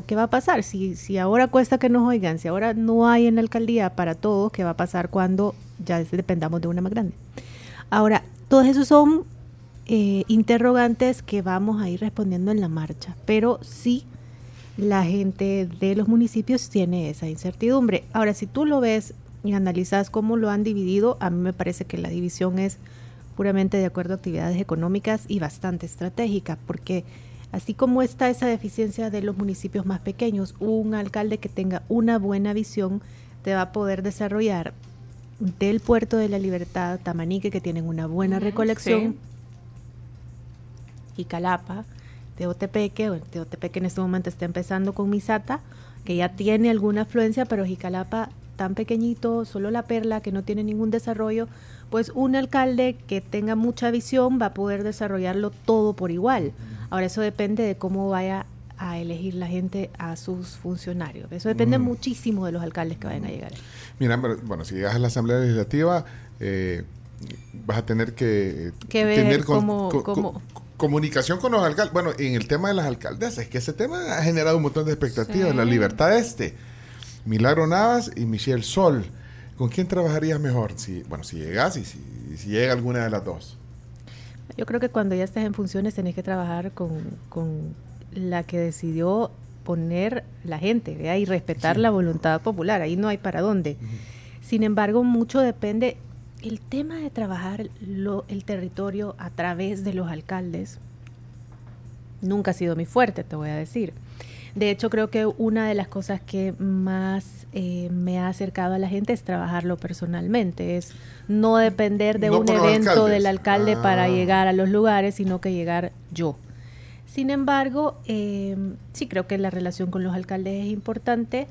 ¿Qué va a pasar? Si, si ahora cuesta que nos oigan, si ahora no hay en la alcaldía para todos, ¿qué va a pasar cuando ya dependamos de una más grande? Ahora, todos esos son eh, interrogantes que vamos a ir respondiendo en la marcha, pero sí la gente de los municipios tiene esa incertidumbre. Ahora, si tú lo ves y analizas cómo lo han dividido, a mí me parece que la división es puramente de acuerdo a actividades económicas y bastante estratégica, porque así como está esa deficiencia de los municipios más pequeños, un alcalde que tenga una buena visión te va a poder desarrollar del puerto de la libertad, Tamanique, que tienen una buena recolección, sí. y Calapa, Teotepeque, bueno, Teotepeque en este momento está empezando con Misata, que ya tiene alguna afluencia, pero Jicalapa tan pequeñito, solo la perla, que no tiene ningún desarrollo, pues un alcalde que tenga mucha visión va a poder desarrollarlo todo por igual. Ahora eso depende de cómo vaya a elegir la gente a sus funcionarios. Eso depende Mm. muchísimo de los alcaldes que vayan a llegar. Mira, pero, bueno, si llegas a la Asamblea Legislativa, eh, vas a tener que, Que ver cómo- cómo- comunicación con los alcaldes. Bueno, en el tema de las alcaldesas, es que ese tema ha generado un montón de expectativas. La libertad este, Milagro Navas y Michelle Sol. ¿Con quién trabajarías mejor? Si, bueno, si llegas y si, si llega alguna de las dos. Yo creo que cuando ya estés en funciones tenés que trabajar con, con la que decidió poner la gente ¿vea? y respetar la voluntad popular. Ahí no hay para dónde. Sin embargo, mucho depende. El tema de trabajar lo- el territorio a través de los alcaldes nunca ha sido mi fuerte, te voy a decir. De hecho, creo que una de las cosas que más eh, me ha acercado a la gente es trabajarlo personalmente, es no depender de No un evento del alcalde para Ah. llegar a los lugares, sino que llegar yo. Sin embargo, eh, sí creo que la relación con los alcaldes es importante,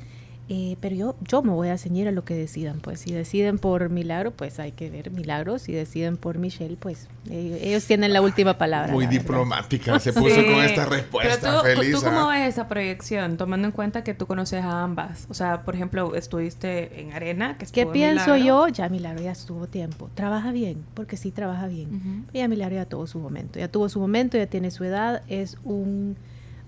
eh, pero yo, yo me voy a ceñir a lo que decidan. Pues si deciden por Milagro, pues hay que ver Milagros. Si deciden por Michelle, pues ellos, ellos tienen la última palabra. Muy verdad. diplomática se puso Sí. con esta Pero respuesta. tú, feliz. ¿tú cómo ¿ah? ves esa proyección? Tomando en cuenta que tú conoces a ambas. O sea, por ejemplo, estuviste en Arena. Que ¿Qué pienso Milagro. yo? Ya Milagro ya estuvo tiempo. Trabaja bien, porque sí trabaja bien. Ujú. Ya Milagro ya tuvo su momento. Ya tuvo su momento, ya tiene su edad. Es un,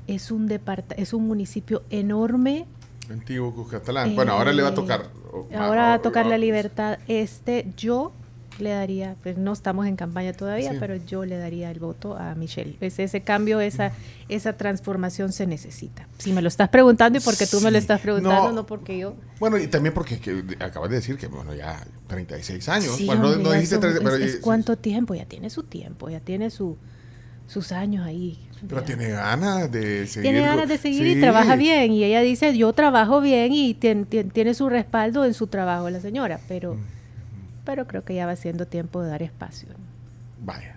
es un, departa- es un municipio enorme. Antiguo Cuscatlán. Bueno, ahora le va a tocar. oh, Ahora va a tocar oh, la libertad este. Yo le daría, pues no estamos en campaña todavía, Sí. pero yo le daría el voto a Michelle. Ese, ese cambio, esa, esa transformación se necesita. Si me lo estás preguntando y porque tú me lo estás preguntando, No. no, porque yo... Bueno, y también porque que acabas de decir que, bueno, ya 36 años. Sí, bueno, no- hombre, no, ya dijiste 30, pero, es, es cuánto tiempo, ya tiene su tiempo, ya tiene su, sus años ahí. Pero tiene ganas de seguir. Tiene ganas de seguir y Sí. trabaja bien. Y ella dice, yo trabajo bien y tien- tien- tiene su respaldo en su trabajo la señora, pero, Mm. pero creo que ya va siendo tiempo de dar espacio. Vaya.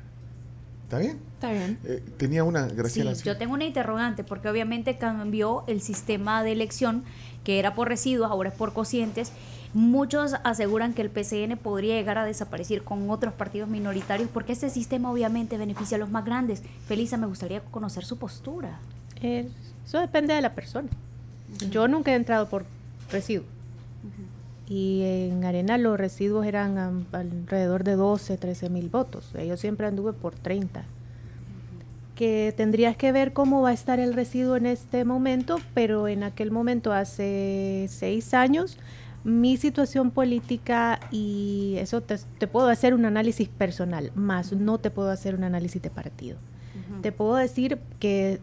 ¿Está bien? Está bien. Eh, tenía una, Sí, Graciela. yo tengo una interrogante porque obviamente cambió el sistema de elección que era por residuos, ahora es por cocientes. Muchos aseguran que el PCN podría llegar a desaparecer con otros partidos minoritarios porque este sistema obviamente beneficia a los más grandes. Felisa, me gustaría conocer su postura. Eh, eso depende de la persona. Yo nunca he entrado por residuos. Y en Arena los residuos eran alrededor de 12, 13 mil votos. Yo siempre anduve por 30. Que tendrías que ver cómo va a estar el residuo en este momento, pero en aquel momento, hace seis años, mi situación política y eso te, te puedo hacer un análisis personal, más no te puedo hacer un análisis de partido. Te puedo decir que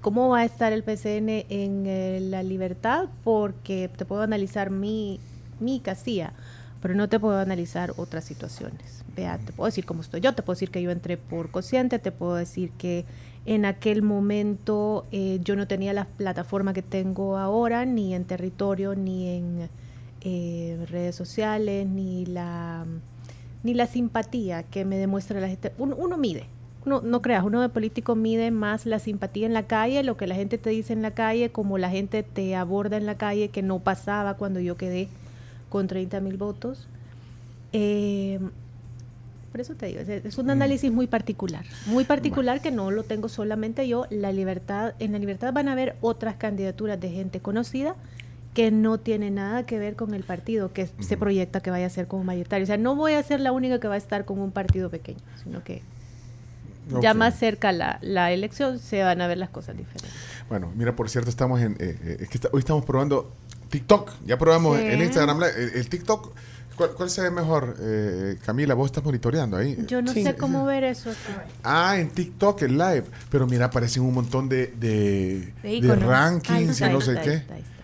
cómo va a estar el PCN en eh, la libertad, porque te puedo analizar mi, mi casilla, pero no te puedo analizar otras situaciones. Vea, te puedo decir cómo estoy yo, te puedo decir que yo entré por cociente, te puedo decir que en aquel momento eh, yo no tenía la plataforma que tengo ahora, ni en territorio, ni en eh, redes sociales, ni la, ni la simpatía que me demuestra la gente. Uno, uno mide, uno, no creas, uno de político mide más la simpatía en la calle, lo que la gente te dice en la calle, como la gente te aborda en la calle, que no pasaba cuando yo quedé con 30 mil votos. Eh, por eso te digo, es, es un análisis muy particular, muy particular que no lo tengo solamente yo. La libertad, en la libertad van a haber otras candidaturas de gente conocida que no tiene nada que ver con el partido que se proyecta que vaya a ser como mayoritario. O sea, no voy a ser la única que va a estar con un partido pequeño, sino que ya más cerca la, la elección se van a ver las cosas diferentes. Bueno, mira, por cierto, estamos en. eh, eh, es que está- hoy estamos probando TikTok. Ya probamos Sí. en Instagram. El, el TikTok. ¿Cuál, cuál se ve mejor? Eh, Camila, vos estás monitoreando ahí. Yo no Sí. sé cómo ver eso. Ah, en TikTok, en live. Pero mira, aparecen un montón de, de, De de íconos. Ah, rankings y no ahí, sé qué. ahí, está ahí, está. Ajá.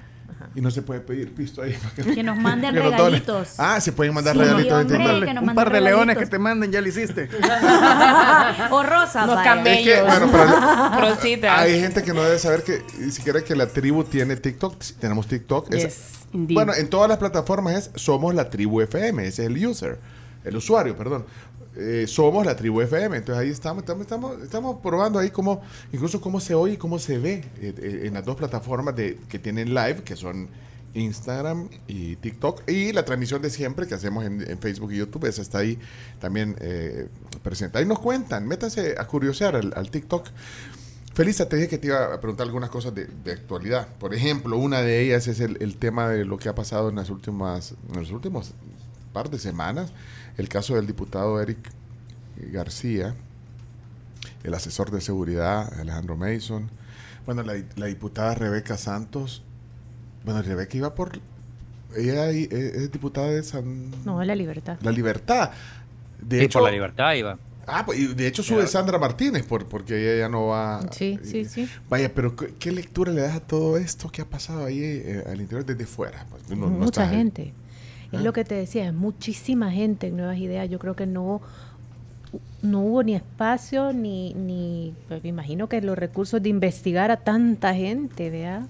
Y no se puede pedir pisto ahí. para Que nos manden que regalitos. Ah, se pueden mandar Sí, regalitos en hombre. TikTok. que nos un par de leones que te manden, ya lo hiciste. o rosas, vaya. camellos. Es que, bueno, pero Rositas. hay gente que no debe saber que ni siquiera que la tribu tiene TikTok. Sí, tenemos TikTok. Es- Yes, indeed. bueno, en todas las plataformas es Somos la Tribu FM. Ese es el user, el usuario, perdón. Eh, somos la Tribu FM. Entonces ahí estamos, estamos, estamos, estamos probando ahí cómo, incluso cómo se oye y cómo se ve eh, eh, en las dos plataformas de, que tienen live, que son Instagram y TikTok. Y la transmisión de siempre que hacemos en, en Facebook y YouTube, esa está ahí también eh, presente. Ahí nos cuentan, métanse a curiosear al, al TikTok. Felisa, te dije que te iba a preguntar algunas cosas de, actualidad. Por ejemplo, una de ellas es el, el tema de lo que ha pasado en las últimas, en los últimos par de semanas. El caso del diputado Eric García, el asesor de seguridad Alejandro Mason. Bueno, la, la diputada Rebeca Santos. Bueno, Rebeca iba por. Ella ahí es, diputada de San. No, la libertad. La Libertad. De Sí, hecho, por la libertad iba. Ah, pues, y de hecho sube Sandra Martínez por, porque ella ya no va. Sí, sí, sí. Vaya, pero ¿qué, qué lectura le das a todo esto que ha pasado ahí eh, al interior desde fuera? Pues, no- no Mucha ahí. Es lo que te decía, es muchísima gente en Nuevas Ideas. Yo creo que no, no hubo ni espacio, ni, ni pues me imagino que los recursos de investigar a tanta gente, vea,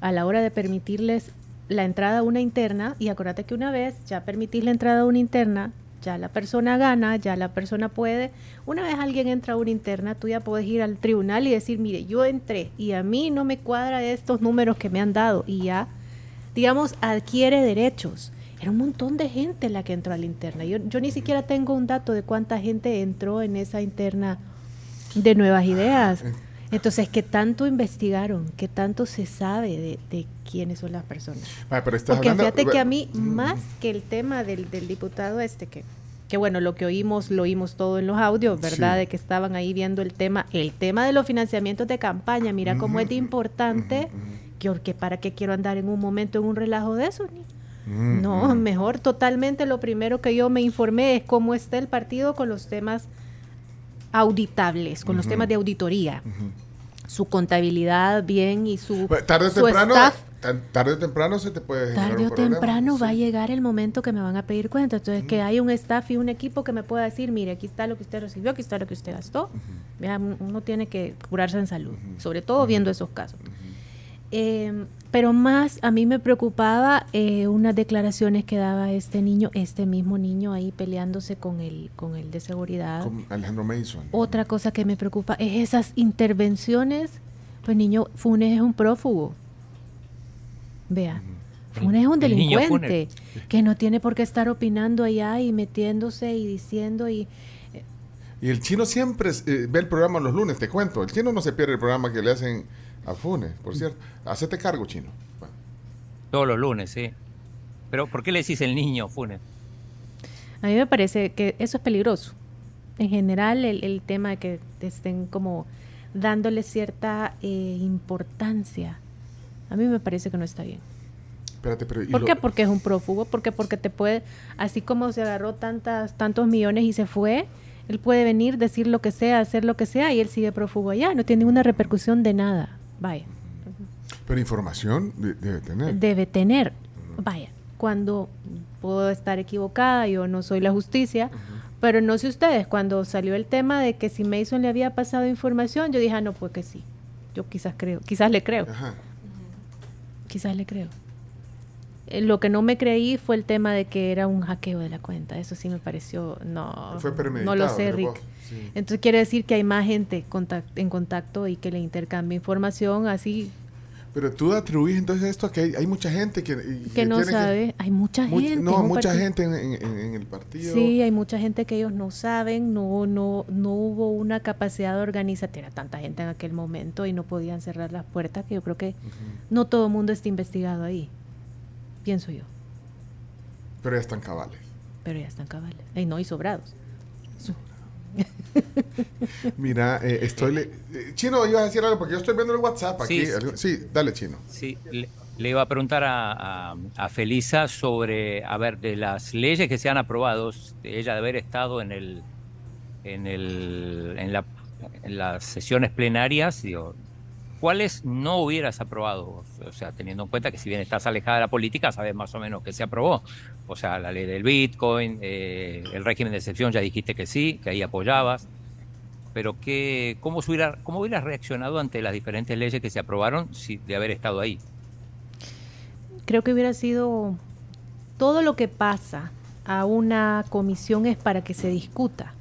a la hora de permitirles la entrada a una interna. Y acuérdate que una vez ya permitís la entrada a una interna, ya la persona gana, ya la persona puede. Una vez alguien entra a una interna, tú ya puedes ir al tribunal y decir, mire, yo entré y a mí no me cuadra estos números que me han dado y ya, digamos, adquiere derechos. Era un montón de gente la que entró a la interna. Yo, yo ni siquiera tengo un dato de cuánta gente entró en esa interna de nuevas ideas. Entonces, ¿qué tanto investigaron? ¿Qué tanto se sabe de, de quiénes son las personas? Pero estás Porque hablando- fíjate que a mí, más que el tema del, del diputado este, que, que bueno, lo que oímos, lo oímos todo en los audios, ¿verdad? Sí. De que estaban ahí viendo el tema, el tema de los financiamientos de campaña, mira cómo es de importante, que, que para qué quiero andar en un momento en un relajo de eso, ni, Mm, No, mm. mejor totalmente lo primero que yo me informé es cómo está el partido con los temas auditables, con los temas de auditoría. Su contabilidad bien y su, Bueno, Tarde o su temprano, staff. tarde o temprano se te puede Tarde o temprano va a llegar el momento que me van a pedir cuenta. Entonces, que hay un staff y un equipo que me pueda decir, mire, aquí está lo que usted recibió, aquí está lo que usted gastó. Uno tiene que curarse en salud, sobre todo viendo esos casos. Eh, pero más a mí me preocupaba eh, unas declaraciones que daba este niño, este mismo niño ahí peleándose con el, con el de seguridad. Con Alejandro Mason. Otra cosa que me preocupa es esas intervenciones. Pues niño, Funes es un prófugo. Vea, Funes es un delincuente que no tiene por qué estar opinando allá y metiéndose y diciendo y Y el chino siempre eh, ve el programa los lunes, te cuento. El chino no se pierde el programa que le hacen a Funes, por cierto. Hacete cargo, chino. Bueno. Todos los lunes, sí. Pero ¿por qué le decís el niño, Funes? a mí me parece que eso es peligroso. En general, el, el tema de que te estén como dándole cierta eh, importancia, a mí me parece que no está bien. Espérate, pero... y ¿Por lo- qué? Porque es un prófugo, porque porque te puede, así como se agarró tantas, tantos millones y se fue, él puede venir, decir lo que sea, hacer lo que sea y él sigue prófugo allá, no tiene ninguna repercusión de nada. Vaya, Pero información de- debe tener. debe tener. Vaya, cuando puedo estar equivocada, yo no soy la justicia, pero no sé ustedes, cuando salió el tema de que si Mason le había pasado información, yo dije, ah, no, pues que sí. Yo quizás creo, quizás le creo. Ajá. Quizás le creo. Eh, Lo que no me creí fue el tema de que era un hackeo de la cuenta. Eso sí me pareció, no, Fue no lo sé, de Rick. sí. Entonces quiere decir que hay más gente en contacto y que le intercambia información así Pero tú atribuís entonces esto a que hay, hay mucha gente que... y- que no sabe. hay mucha Much- gente. no, mucha gente en, en- en- en el partido. Sí, hay mucha gente que ellos no saben, no, no, no hubo una capacidad organizativa, era tanta gente en aquel momento y no podían cerrar las puertas que yo creo que no todo el mundo está investigado ahí, pienso yo, Pero ya están cabales. pero ya están cabales, y no, y sobrados. Mira, eh, estoy... le- eh, Chino, ibas a decir algo porque yo estoy viendo el WhatsApp aquí. Sí, Sí, dale, Chino. Sí, le, le iba a preguntar a, a, a Felisa sobre, a ver, de las leyes que se han aprobado, de ella de haber estado en el, en el, en la, en las sesiones plenarias, digo, ¿cuáles no hubieras aprobado? O sea, teniendo en cuenta que si bien estás alejada de la política, sabes más o menos que se aprobó. O sea, la ley del Bitcoin, eh, el régimen de excepción, ya dijiste que sí, que ahí apoyabas. Pero qué, ¿cómo, hubiera, ¿cómo hubieras reaccionado ante las diferentes leyes que se aprobaron si, de haber estado ahí? Creo que hubiera sido todo lo que pasa a una comisión es para que se discuta.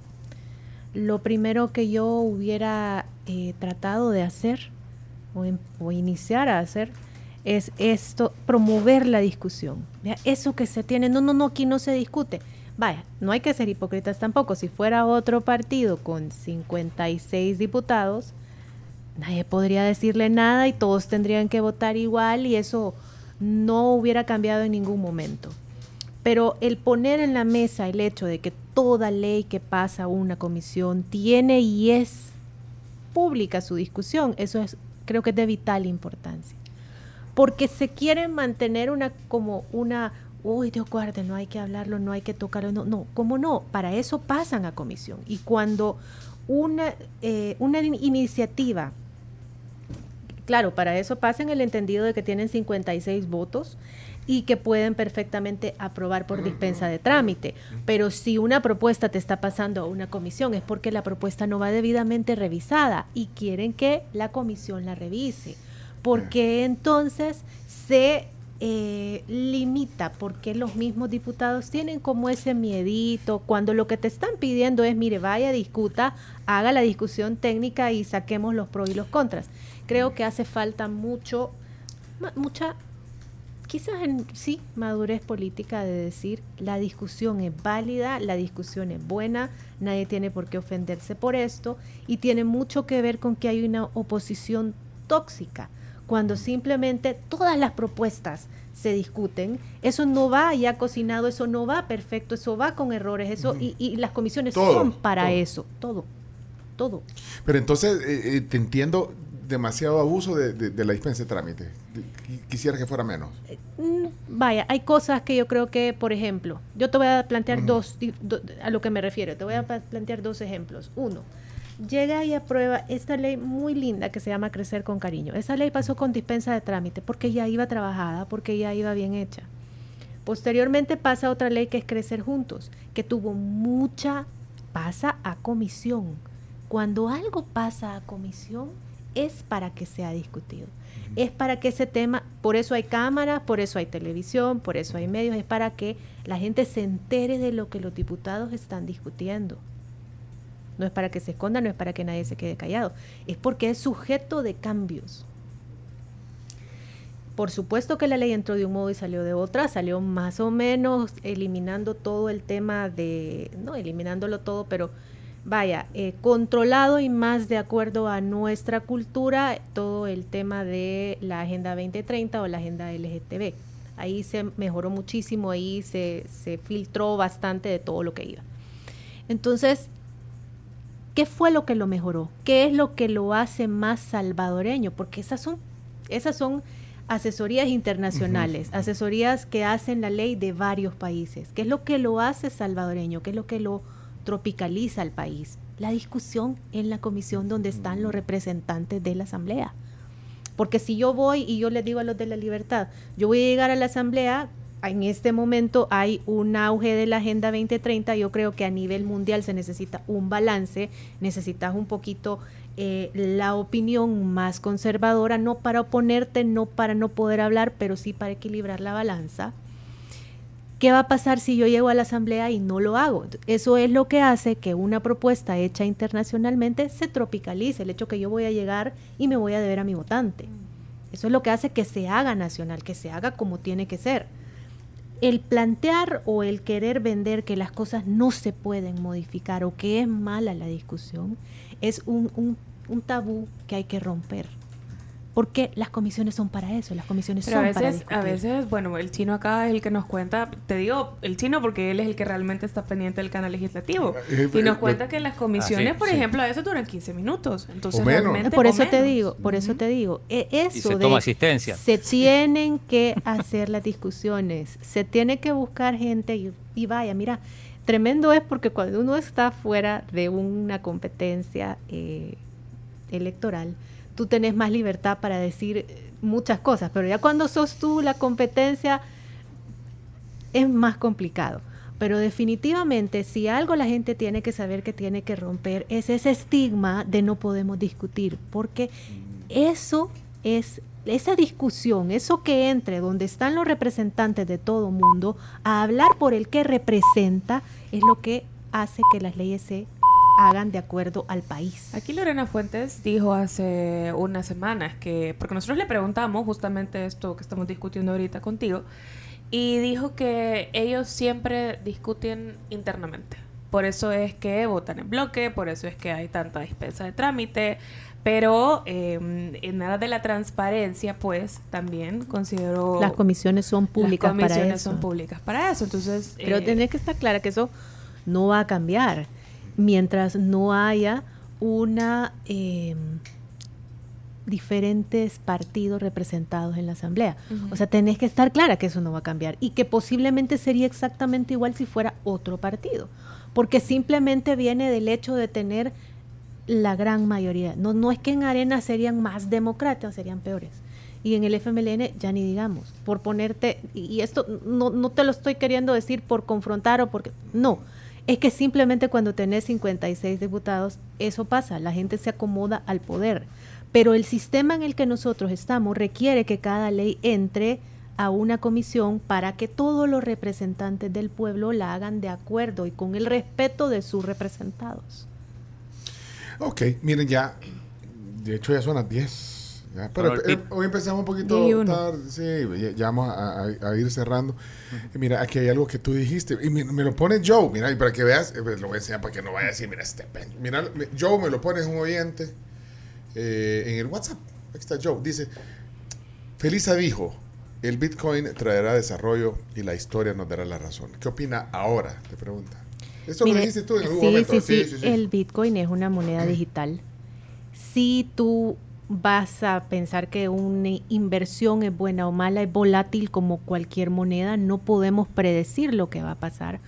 Lo primero que yo hubiera eh, tratado de hacer o, iniciar a hacer es esto, promover la discusión. Eso que se tiene, no, no, no, aquí no se discute. Vaya, no hay que ser hipócritas tampoco. Si fuera otro partido con 56 diputados, nadie podría decirle nada y todos tendrían que votar igual y eso no hubiera cambiado en ningún momento. Pero el poner en la mesa el hecho de que toda ley que pasa una comisión tiene y es pública su discusión, eso es, creo que es de vital importancia. Porque se quiere mantener una como una, uy, Dios guarde, no hay que hablarlo, no hay que tocarlo, no, no, ¿cómo no? Para eso pasan a comisión. Y cuando una, eh, una in- iniciativa Claro, para eso pasa en el entendido de que tienen 56 votos y que pueden perfectamente aprobar por dispensa de trámite. Pero si una propuesta te está pasando a una comisión es porque la propuesta no va debidamente revisada y quieren que la comisión la revise. Porque entonces se eh, limita, porque los mismos diputados tienen como ese miedito, cuando lo que te están pidiendo es, mire, vaya, discuta, haga la discusión técnica y saquemos los pros y los contras. Creo que hace falta mucho, mucha, quizás en sí, madurez política de decir, la discusión es válida, la discusión es buena, nadie tiene por qué ofenderse por esto, y tiene mucho que ver con que hay una oposición tóxica cuando simplemente todas las propuestas se discuten, eso no va ya cocinado, eso no va perfecto, eso va con errores, eso y, y las comisiones Todo, son para todo. eso, todo, todo. Pero entonces, eh, eh, te entiendo demasiado abuso de, de- de la dispensa de trámite. Qu- Quisiera que fuera menos. Mm, Vaya, hay cosas que yo creo que, por ejemplo, yo te voy a plantear dos, do- a lo que me refiero, te voy a plantear dos ejemplos. Uno, llega y aprueba esta ley muy linda que se llama Crecer con Cariño. Esa ley pasó con dispensa de trámite porque ya iba trabajada, porque ya iba bien hecha. Posteriormente pasa otra ley que es Crecer Juntos, que tuvo mucha, pasa a comisión. Cuando algo pasa a comisión es para que sea discutido. Es para que ese tema, por eso hay cámaras, por eso hay televisión, por eso hay medios, es para que la gente se entere de lo que los diputados están discutiendo. No es para que se esconda, no es para que nadie se quede callado, es porque es sujeto de cambios. Por supuesto que la ley entró de un modo y salió de otra, salió más o menos eliminando todo el tema de, no eliminándolo todo, pero vaya, eh, controlado y más de acuerdo a nuestra cultura, todo el tema de la Agenda 2030 o la Agenda LGTB. Ahí se mejoró muchísimo, ahí se, se filtró bastante de todo lo que iba. Entonces, ¿qué fue lo que lo mejoró? ¿Qué es lo que lo hace más salvadoreño? Porque esas son, esas son asesorías internacionales, asesorías que hacen la ley de varios países. ¿Qué es lo que lo hace salvadoreño? ¿Qué es lo que lo tropicaliza al país? La discusión en la comisión donde están los representantes de la asamblea. Porque si yo voy y yo les digo a los de la libertad, yo voy a llegar a la asamblea, en este momento hay un auge de la Agenda 2030, yo creo que a nivel mundial se necesita un balance, necesitas un poquito eh, la opinión más conservadora, no para oponerte, no para no poder hablar, pero sí para equilibrar la balanza. ¿Qué va a pasar si yo llego a la asamblea y no lo hago? Eso es lo que hace que una propuesta hecha internacionalmente se tropicalice, el hecho que yo voy a llegar y me voy a deber a mi votante. Eso es lo que hace que se haga nacional, que se haga como tiene que ser. El plantear o el querer vender que las cosas no se pueden modificar o que es mala la discusión es un, un- un tabú que hay que romper. Porque las comisiones son para eso, las comisiones Pero a son para veces, a discutir. veces, bueno, el chino acá es el que nos cuenta, te digo el chino porque él es el que realmente está pendiente del canal legislativo. Eh, Y nos eh, cuenta eh, que las comisiones, Ah, sí, por sí. ejemplo, a veces duran 15 minutos. Entonces, O menos. realmente, Por o eso te digo, por eso te digo, eso se de toma asistencia. se tienen que hacer las discusiones, se tiene que buscar gente y, y vaya, mira, tremendo es porque cuando uno está fuera de una competencia eh, electoral, tú tenés más libertad para decir eh, muchas cosas, pero ya cuando sos tú la competencia es más complicado. Pero definitivamente, si algo la gente tiene que saber que tiene que romper, es ese estigma de no podemos discutir, porque eso es esa discusión, eso que entre donde están los representantes de todo mundo a hablar por el que representa, es lo que hace que las leyes se hagan de acuerdo al país. Aquí Lorena Fuentes dijo hace unas semanas que, porque nosotros le preguntamos justamente esto que estamos discutiendo ahorita contigo, y dijo que ellos siempre discuten internamente. Por eso es que votan en bloque, por eso es que hay tanta dispensa de trámite, pero eh, en aras de la transparencia, pues también considero... Las comisiones son públicas las para comisiones eso. son públicas para eso, entonces... Pero eh, tenés que estar clara que eso no va a cambiar mientras no haya una eh, diferentes partidos representados en la asamblea. O sea, tenés que estar clara que eso no va a cambiar y que posiblemente sería exactamente igual si fuera otro partido, porque simplemente viene del hecho de tener la gran mayoría. No, no es que en Arena serían más demócratas, serían peores. Y en el FMLN ya ni digamos, por ponerte, y y esto no, no te lo estoy queriendo decir por confrontar o porque, no, es que simplemente cuando tenés 56 diputados, eso pasa, la gente se acomoda al poder. Pero el sistema en el que nosotros estamos requiere que cada ley entre a una comisión para que todos los representantes del pueblo la hagan de acuerdo y con el respeto de sus representados. Ok, miren, ya. De hecho, ya son las 10. Ya, pero eh, hoy empezamos un poquito 10 y uno. tarde. Sí, ya, ya vamos a, a- a ir cerrando. Y mira, aquí hay algo que tú dijiste. Y me, me lo pone Joe. Mira, y para que veas, eh, pues, lo voy a enseñar para que no vaya a decir, mira, este pen. Mira, Joe me lo pone, es un oyente eh, en el WhatsApp. Aquí está Joe. Dice: Felisa dijo. El Bitcoin traerá desarrollo y la historia nos dará la razón. ¿Qué opina ahora? Te pregunta. Eso lo Mire, dijiste tú en algún sí, momento. sí, sí, El Bitcoin es una moneda digital. Si tú vas a pensar que una inversión es buena o mala, es volátil como cualquier moneda, no podemos predecir lo que va a pasar,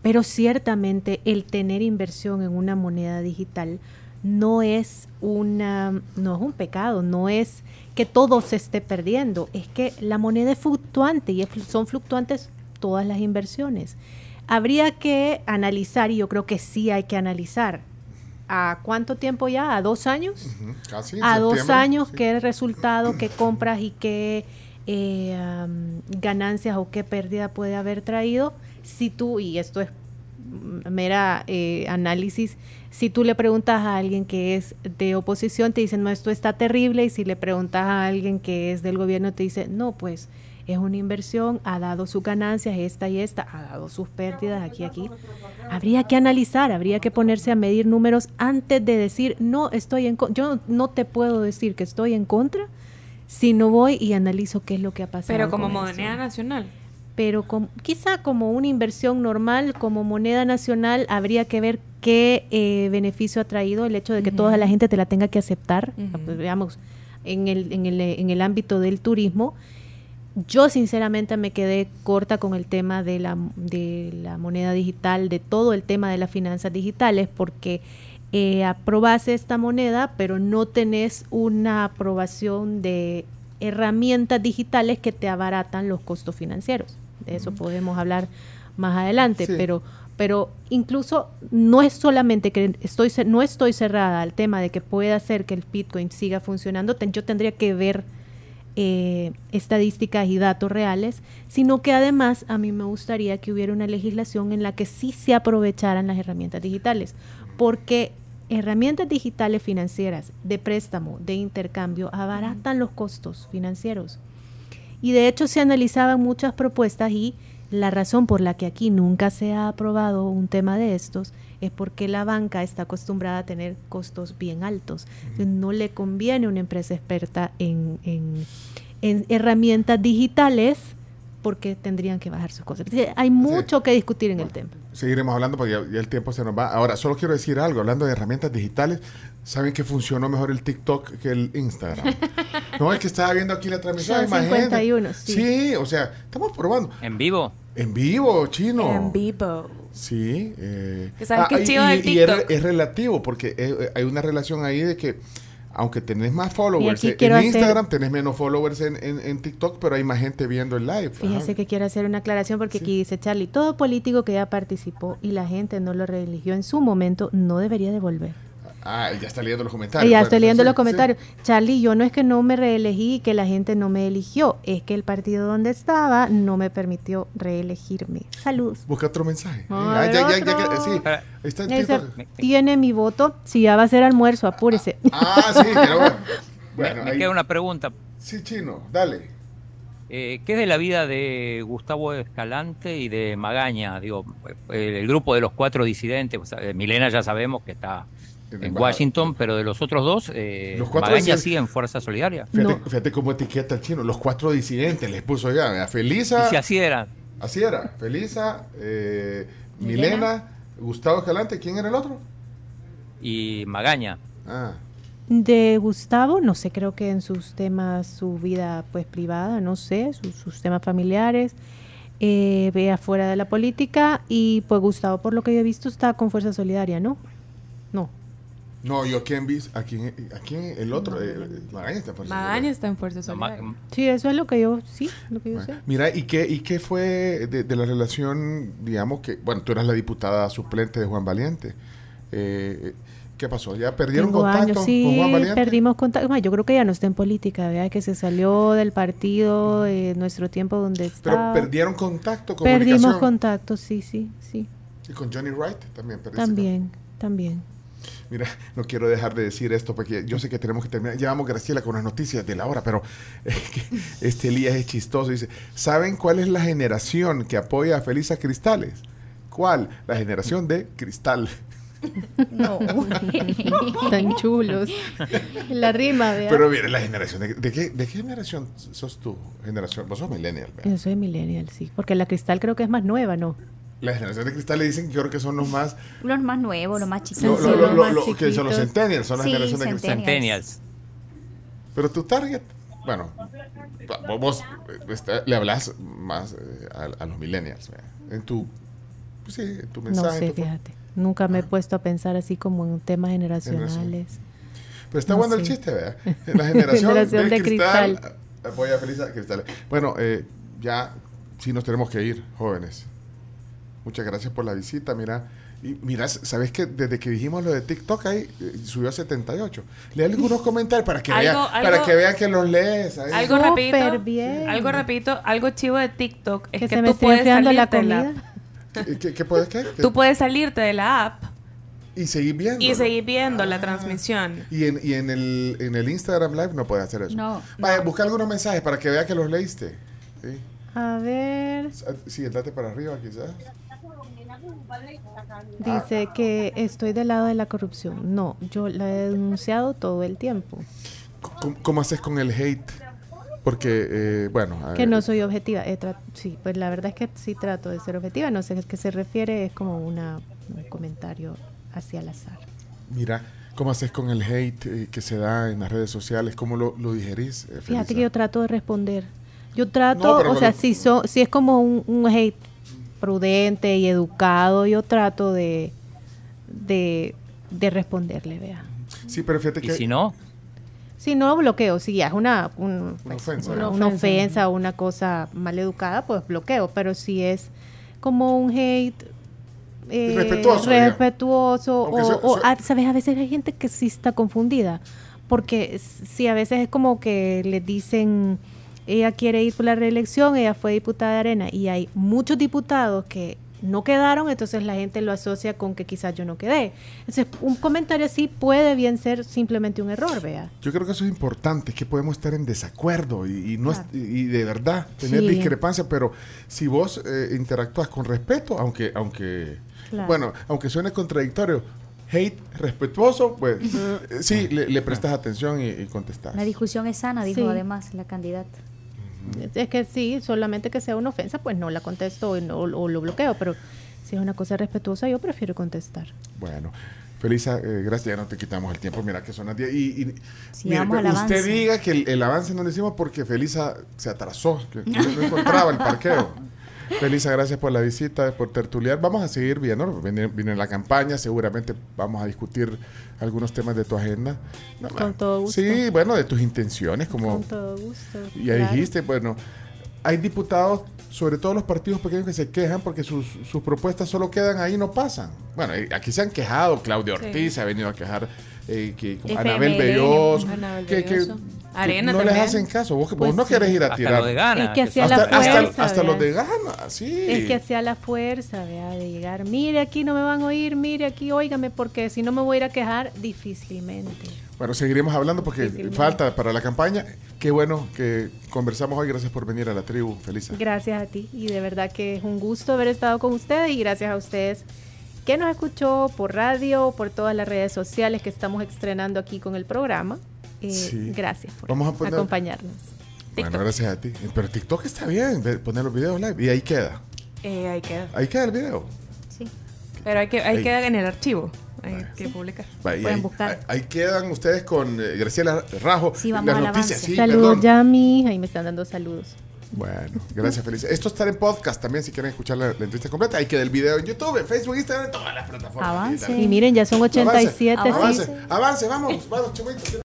pero ciertamente el tener inversión en una moneda digital no es una no es un pecado, no es que todo se esté perdiendo, es que la moneda es fluctuante y son fluctuantes todas las inversiones. Habría que analizar, y yo creo que sí hay que analizar, ¿a cuánto tiempo ya? ¿A dos años? Casi. a dos años, qué resultado, qué compras y qué eh, ganancias o qué pérdida puede haber traído. Si tú, y esto es mera eh, análisis, si tú le preguntas a alguien que es de oposición, te dicen, no, esto está terrible, y si le preguntas a alguien que es del gobierno, te dice, no, pues es una inversión, ha dado sus ganancias, esta y esta, ha dado sus pérdidas aquí aquí. Habría que analizar, habría que ponerse a medir números antes de decir, no, estoy en Yo no te puedo decir que estoy en contra si no voy y analizo qué es lo que ha pasado. Pero como moneda nacional. Pero quizá como una inversión normal, como moneda nacional, habría que ver qué eh, beneficio ha traído el hecho de que toda la gente te la tenga que aceptar. pues, veamos, en el, en, el, en el ámbito del turismo, yo sinceramente me quedé corta con el tema de la, de la moneda digital, de todo el tema de las finanzas digitales, porque eh, aprobase esta moneda, pero no tenés una aprobación de herramientas digitales que te abaratan los costos financieros. De eso podemos hablar más adelante, pero pero incluso no es solamente que estoy no estoy cerrada al tema de que pueda hacer que el Bitcoin siga funcionando, yo tendría que ver eh, estadísticas y datos reales, sino que además a mí me gustaría que hubiera una legislación en la que sí se aprovecharan las herramientas digitales, porque herramientas digitales financieras de préstamo, de intercambio, abaratan los costos financieros. Y de hecho se analizaban muchas propuestas y la razón por la que aquí nunca se ha aprobado un tema de estos es porque la banca está acostumbrada a tener costos bien altos. no le conviene a una empresa experta en, en, herramientas digitales porque tendrían que bajar sus costos. Hay mucho que discutir en el tema. Seguiremos hablando porque ya, el tiempo se nos va. Ahora, solo quiero decir algo, hablando de herramientas digitales, ¿saben que funcionó mejor el TikTok que el Instagram? no, es que estaba viendo aquí la transmisión. 51, sí. sí, o sea, estamos probando. ¿En vivo? En vivo, chino. En vivo. Sí. Eh, ¿Sabes qué ah, chido del TikTok? es, relativo, porque eh, hay una relación ahí de que aunque tenés más followers en Instagram, tenés menos followers en, en, TikTok, pero hay más gente viendo el live. Fíjese que quiero hacer una aclaración porque aquí dice Charlie, todo político que ya participó y la gente no lo religió en su momento no debería devolver. Ah, ya está leyendo los comentarios. Ya estoy leyendo los comentarios. Charlie, yo no es que no me reelegí y que la gente no me eligió, es que el partido donde estaba no me permitió reelegirme. Salud. Busca otro mensaje. Ah, ya, ya, ya, sí. Está Tiene mi voto. Si ya va a ser almuerzo, apúrese. Ah, sí, pero bueno. me, queda una pregunta. Sí, chino, dale. Eh, ¿Qué es de la vida de Gustavo Escalante y de Magaña? Digo, el, grupo de los cuatro disidentes, Milena ya sabemos que está en, Washington, pero de los otros dos, eh, los cuatro Magaña sigue en Fuerza Solidaria. Fíjate, cómo etiqueta el chino, los cuatro disidentes, les puso ya, Felisa. Y si así era. Así era, Felisa, eh, Milena, Gustavo Escalante, ¿quién era el otro? Y Magaña. Ah. De Gustavo, no sé, creo que en sus temas, su vida pues privada, no sé, sus, temas familiares, eh, vea fuera de la política y pues Gustavo, por lo que yo he visto, está con Fuerza Solidaria, ¿no? No. No, yo aquí en aquí, aquí el otro, eh, Magaña está en Fuerza Magaña está en Fuerza Solidaria. Sí, eso es lo que yo, sí, lo que yo sé. Mira, ¿y qué, y qué fue de, la relación, digamos que, bueno, tú eras la diputada suplente de Juan Valiente. Eh, ¿Qué pasó? ¿Ya perdieron contacto con Juan Valiente? perdimos contacto. yo creo que ya no está en política, ¿verdad? Que se salió del partido en nuestro tiempo donde estaba. Pero perdieron contacto, Perdimos contacto, sí, sí, sí. ¿Y con Johnny Wright también perdiste También, también. Mira, no quiero dejar de decir esto porque yo sé que tenemos que terminar. Llevamos Graciela con las noticias de la hora, pero este Elías es chistoso. Dice, ¿saben cuál es la generación que apoya a Felisa Cristales? ¿Cuál? La generación de Cristal. No, tan chulos. La rima, ¿verdad? Pero mire, la generación, ¿de, qué, ¿de, qué, generación sos tú? Generación, vos sos millennial, ¿verdad? Yo soy millennial, sí. Porque la cristal creo que es más nueva, ¿no? La generación de cristal le dicen que yo creo que son los más... Los más nuevos, los más chiquitos. Lo, lo, lo, que son los centennials, son las generaciones de cristal. Centennials. Pero tu target, bueno, vos, este, le hablas más eh, a, a los millennials, ¿verdad? en tu, pues sí, en tu mensaje. No sé, fíjate. Nunca me he Ah. puesto a pensar así como en temas generacionales. Pero está No bueno el chiste, ¿verdad? La generación, Generación de, de cristal. cristal. eh, Voy a feliz a cristal. Bueno, eh, ya sí nos tenemos que ir, jóvenes. Muchas gracias por la visita. Mira, y mira, ¿sabes que desde que dijimos lo de TikTok ahí eh, subió a 78? Lee algunos comentarios para que Algo- vean, algo- para que vean que los lees. Algo repito, bien. algo repito, algo chivo de TikTok es Que, que, se me tú esté puedes enfriando la salirte de la comida. ¿Qué, qué, qué puedes qué? tú puedes salirte de la app Y seguir viendo. y seguir viendo la transmisión. Y en, y en el, en el Instagram Live no puedes hacer eso. No, Vaya, no. busca algunos mensajes para que vea que los leíste. Sí, A ver, sí date para arriba quizás. Dice que estoy del lado de la corrupción. No, yo la he denunciado todo el tiempo. ¿Cómo, cómo haces con el hate? Porque, eh, bueno... Que no soy objetiva. Sí, pues la verdad es que sí trato de ser objetiva. No sé a qué se refiere. Es como una, un comentario hacia el azar. Mira, ¿cómo haces con el hate eh, que se da en las redes sociales? ¿Cómo lo, lo digerís? eh, Fíjate que yo trato de responder. Yo trato, No, o sea, lo- si, so- si es como un, un hate prudente y educado, yo trato de, de, de responderle, vea. Sí, pero fíjate Y que... si no, Si no bloqueo, si ya es una, un- Una ofensa. una, Una una ofensa. ofensa o una cosa mal educada, pues bloqueo. Pero si es como un hate eh, Respetuoso, respetuoso, o, ah, sabes, a veces hay gente que sí está confundida, porque s- sí, a veces es como que le dicen, ella quiere ir por la reelección, ella fue diputada de Arena, y hay muchos diputados que no quedaron, entonces la gente lo asocia con que quizás yo no quedé. Entonces, un comentario así puede bien ser simplemente un error, vea. Yo creo que eso es importante, que podemos estar en desacuerdo y, y no Claro. y, y de verdad tener Sí. discrepancia, pero si vos eh, interactúas con respeto, aunque, aunque Claro. bueno, aunque suene contradictorio, hate respetuoso, pues eh, sí, le, le prestas atención y, y contestas. La discusión es sana, dijo Sí. además la candidata. Es que sí, solamente que sea una ofensa, pues no la contesto y no- o lo bloqueo, pero si es una cosa respetuosa, yo prefiero contestar. Bueno, Felisa, eh, gracias, ya no te quitamos el tiempo, mira que son las 10 y, y- Sí, mire, vamos al usted avance. diga que el, el avance no lo hicimos porque Felisa se atrasó, que no, no encontraba el parqueo. Felisa, gracias por la visita, por tertuliar. Vamos a seguir viendo, viene, viene la campaña, seguramente vamos a discutir algunos temas de tu agenda. No, Con todo gusto. Sí, bueno, de tus intenciones, como Con todo gusto. ya claro. dijiste, bueno, hay diputados, sobre todo los partidos pequeños, que se quejan porque sus, sus propuestas solo quedan ahí y no pasan. Bueno, aquí se han quejado, Claudia Ortiz se ha venido a quejar, eh, que, como Anabel Belloso, que, que- Arena no les hacen caso. Vos, vos Pues no sí. querés ir a hasta tirar. lo de gana. Es que hacía hasta, la hasta- fuerza, hasta los de gana, sí. Es que hacía la fuerza, vea, de llegar, mire aquí no me van a oír, mire aquí, óigame, porque si no me voy a ir a quejar, difícilmente. Bueno, seguiremos hablando porque falta para la campaña. Qué bueno que conversamos hoy. Gracias por venir a la tribu. Feliz. Gracias a ti y de verdad que es un gusto haber estado con ustedes y gracias a ustedes que nos escuchó por radio, por todas las redes sociales que estamos estrenando aquí con el programa. Eh, Sí. Gracias por Vamos a poner- acompañarnos. Bueno, gracias a ti. Pero TikTok está bien, poner los videos live. Y ahí queda. Eh, ahí queda. Ahí queda el video. Sí. Pero hay que, hay Ahí. queda en el archivo. Hay Vale. que publicar. Pueden ahí, buscar. ahí- ahí quedan ustedes con eh, Graciela Rajo. Sí, vamos las noticias. Sí, saludos, perdón. Yami. Ahí me están dando saludos. Bueno, gracias, Felicia. Esto estará en podcast también si quieren escuchar la, la entrevista completa. Ahí queda el video en YouTube, en Facebook, Instagram, en todas las plataformas. Avance. Y miren, ya son 87. Avance, sí. avance, avance, vamos, vamos, chumitos.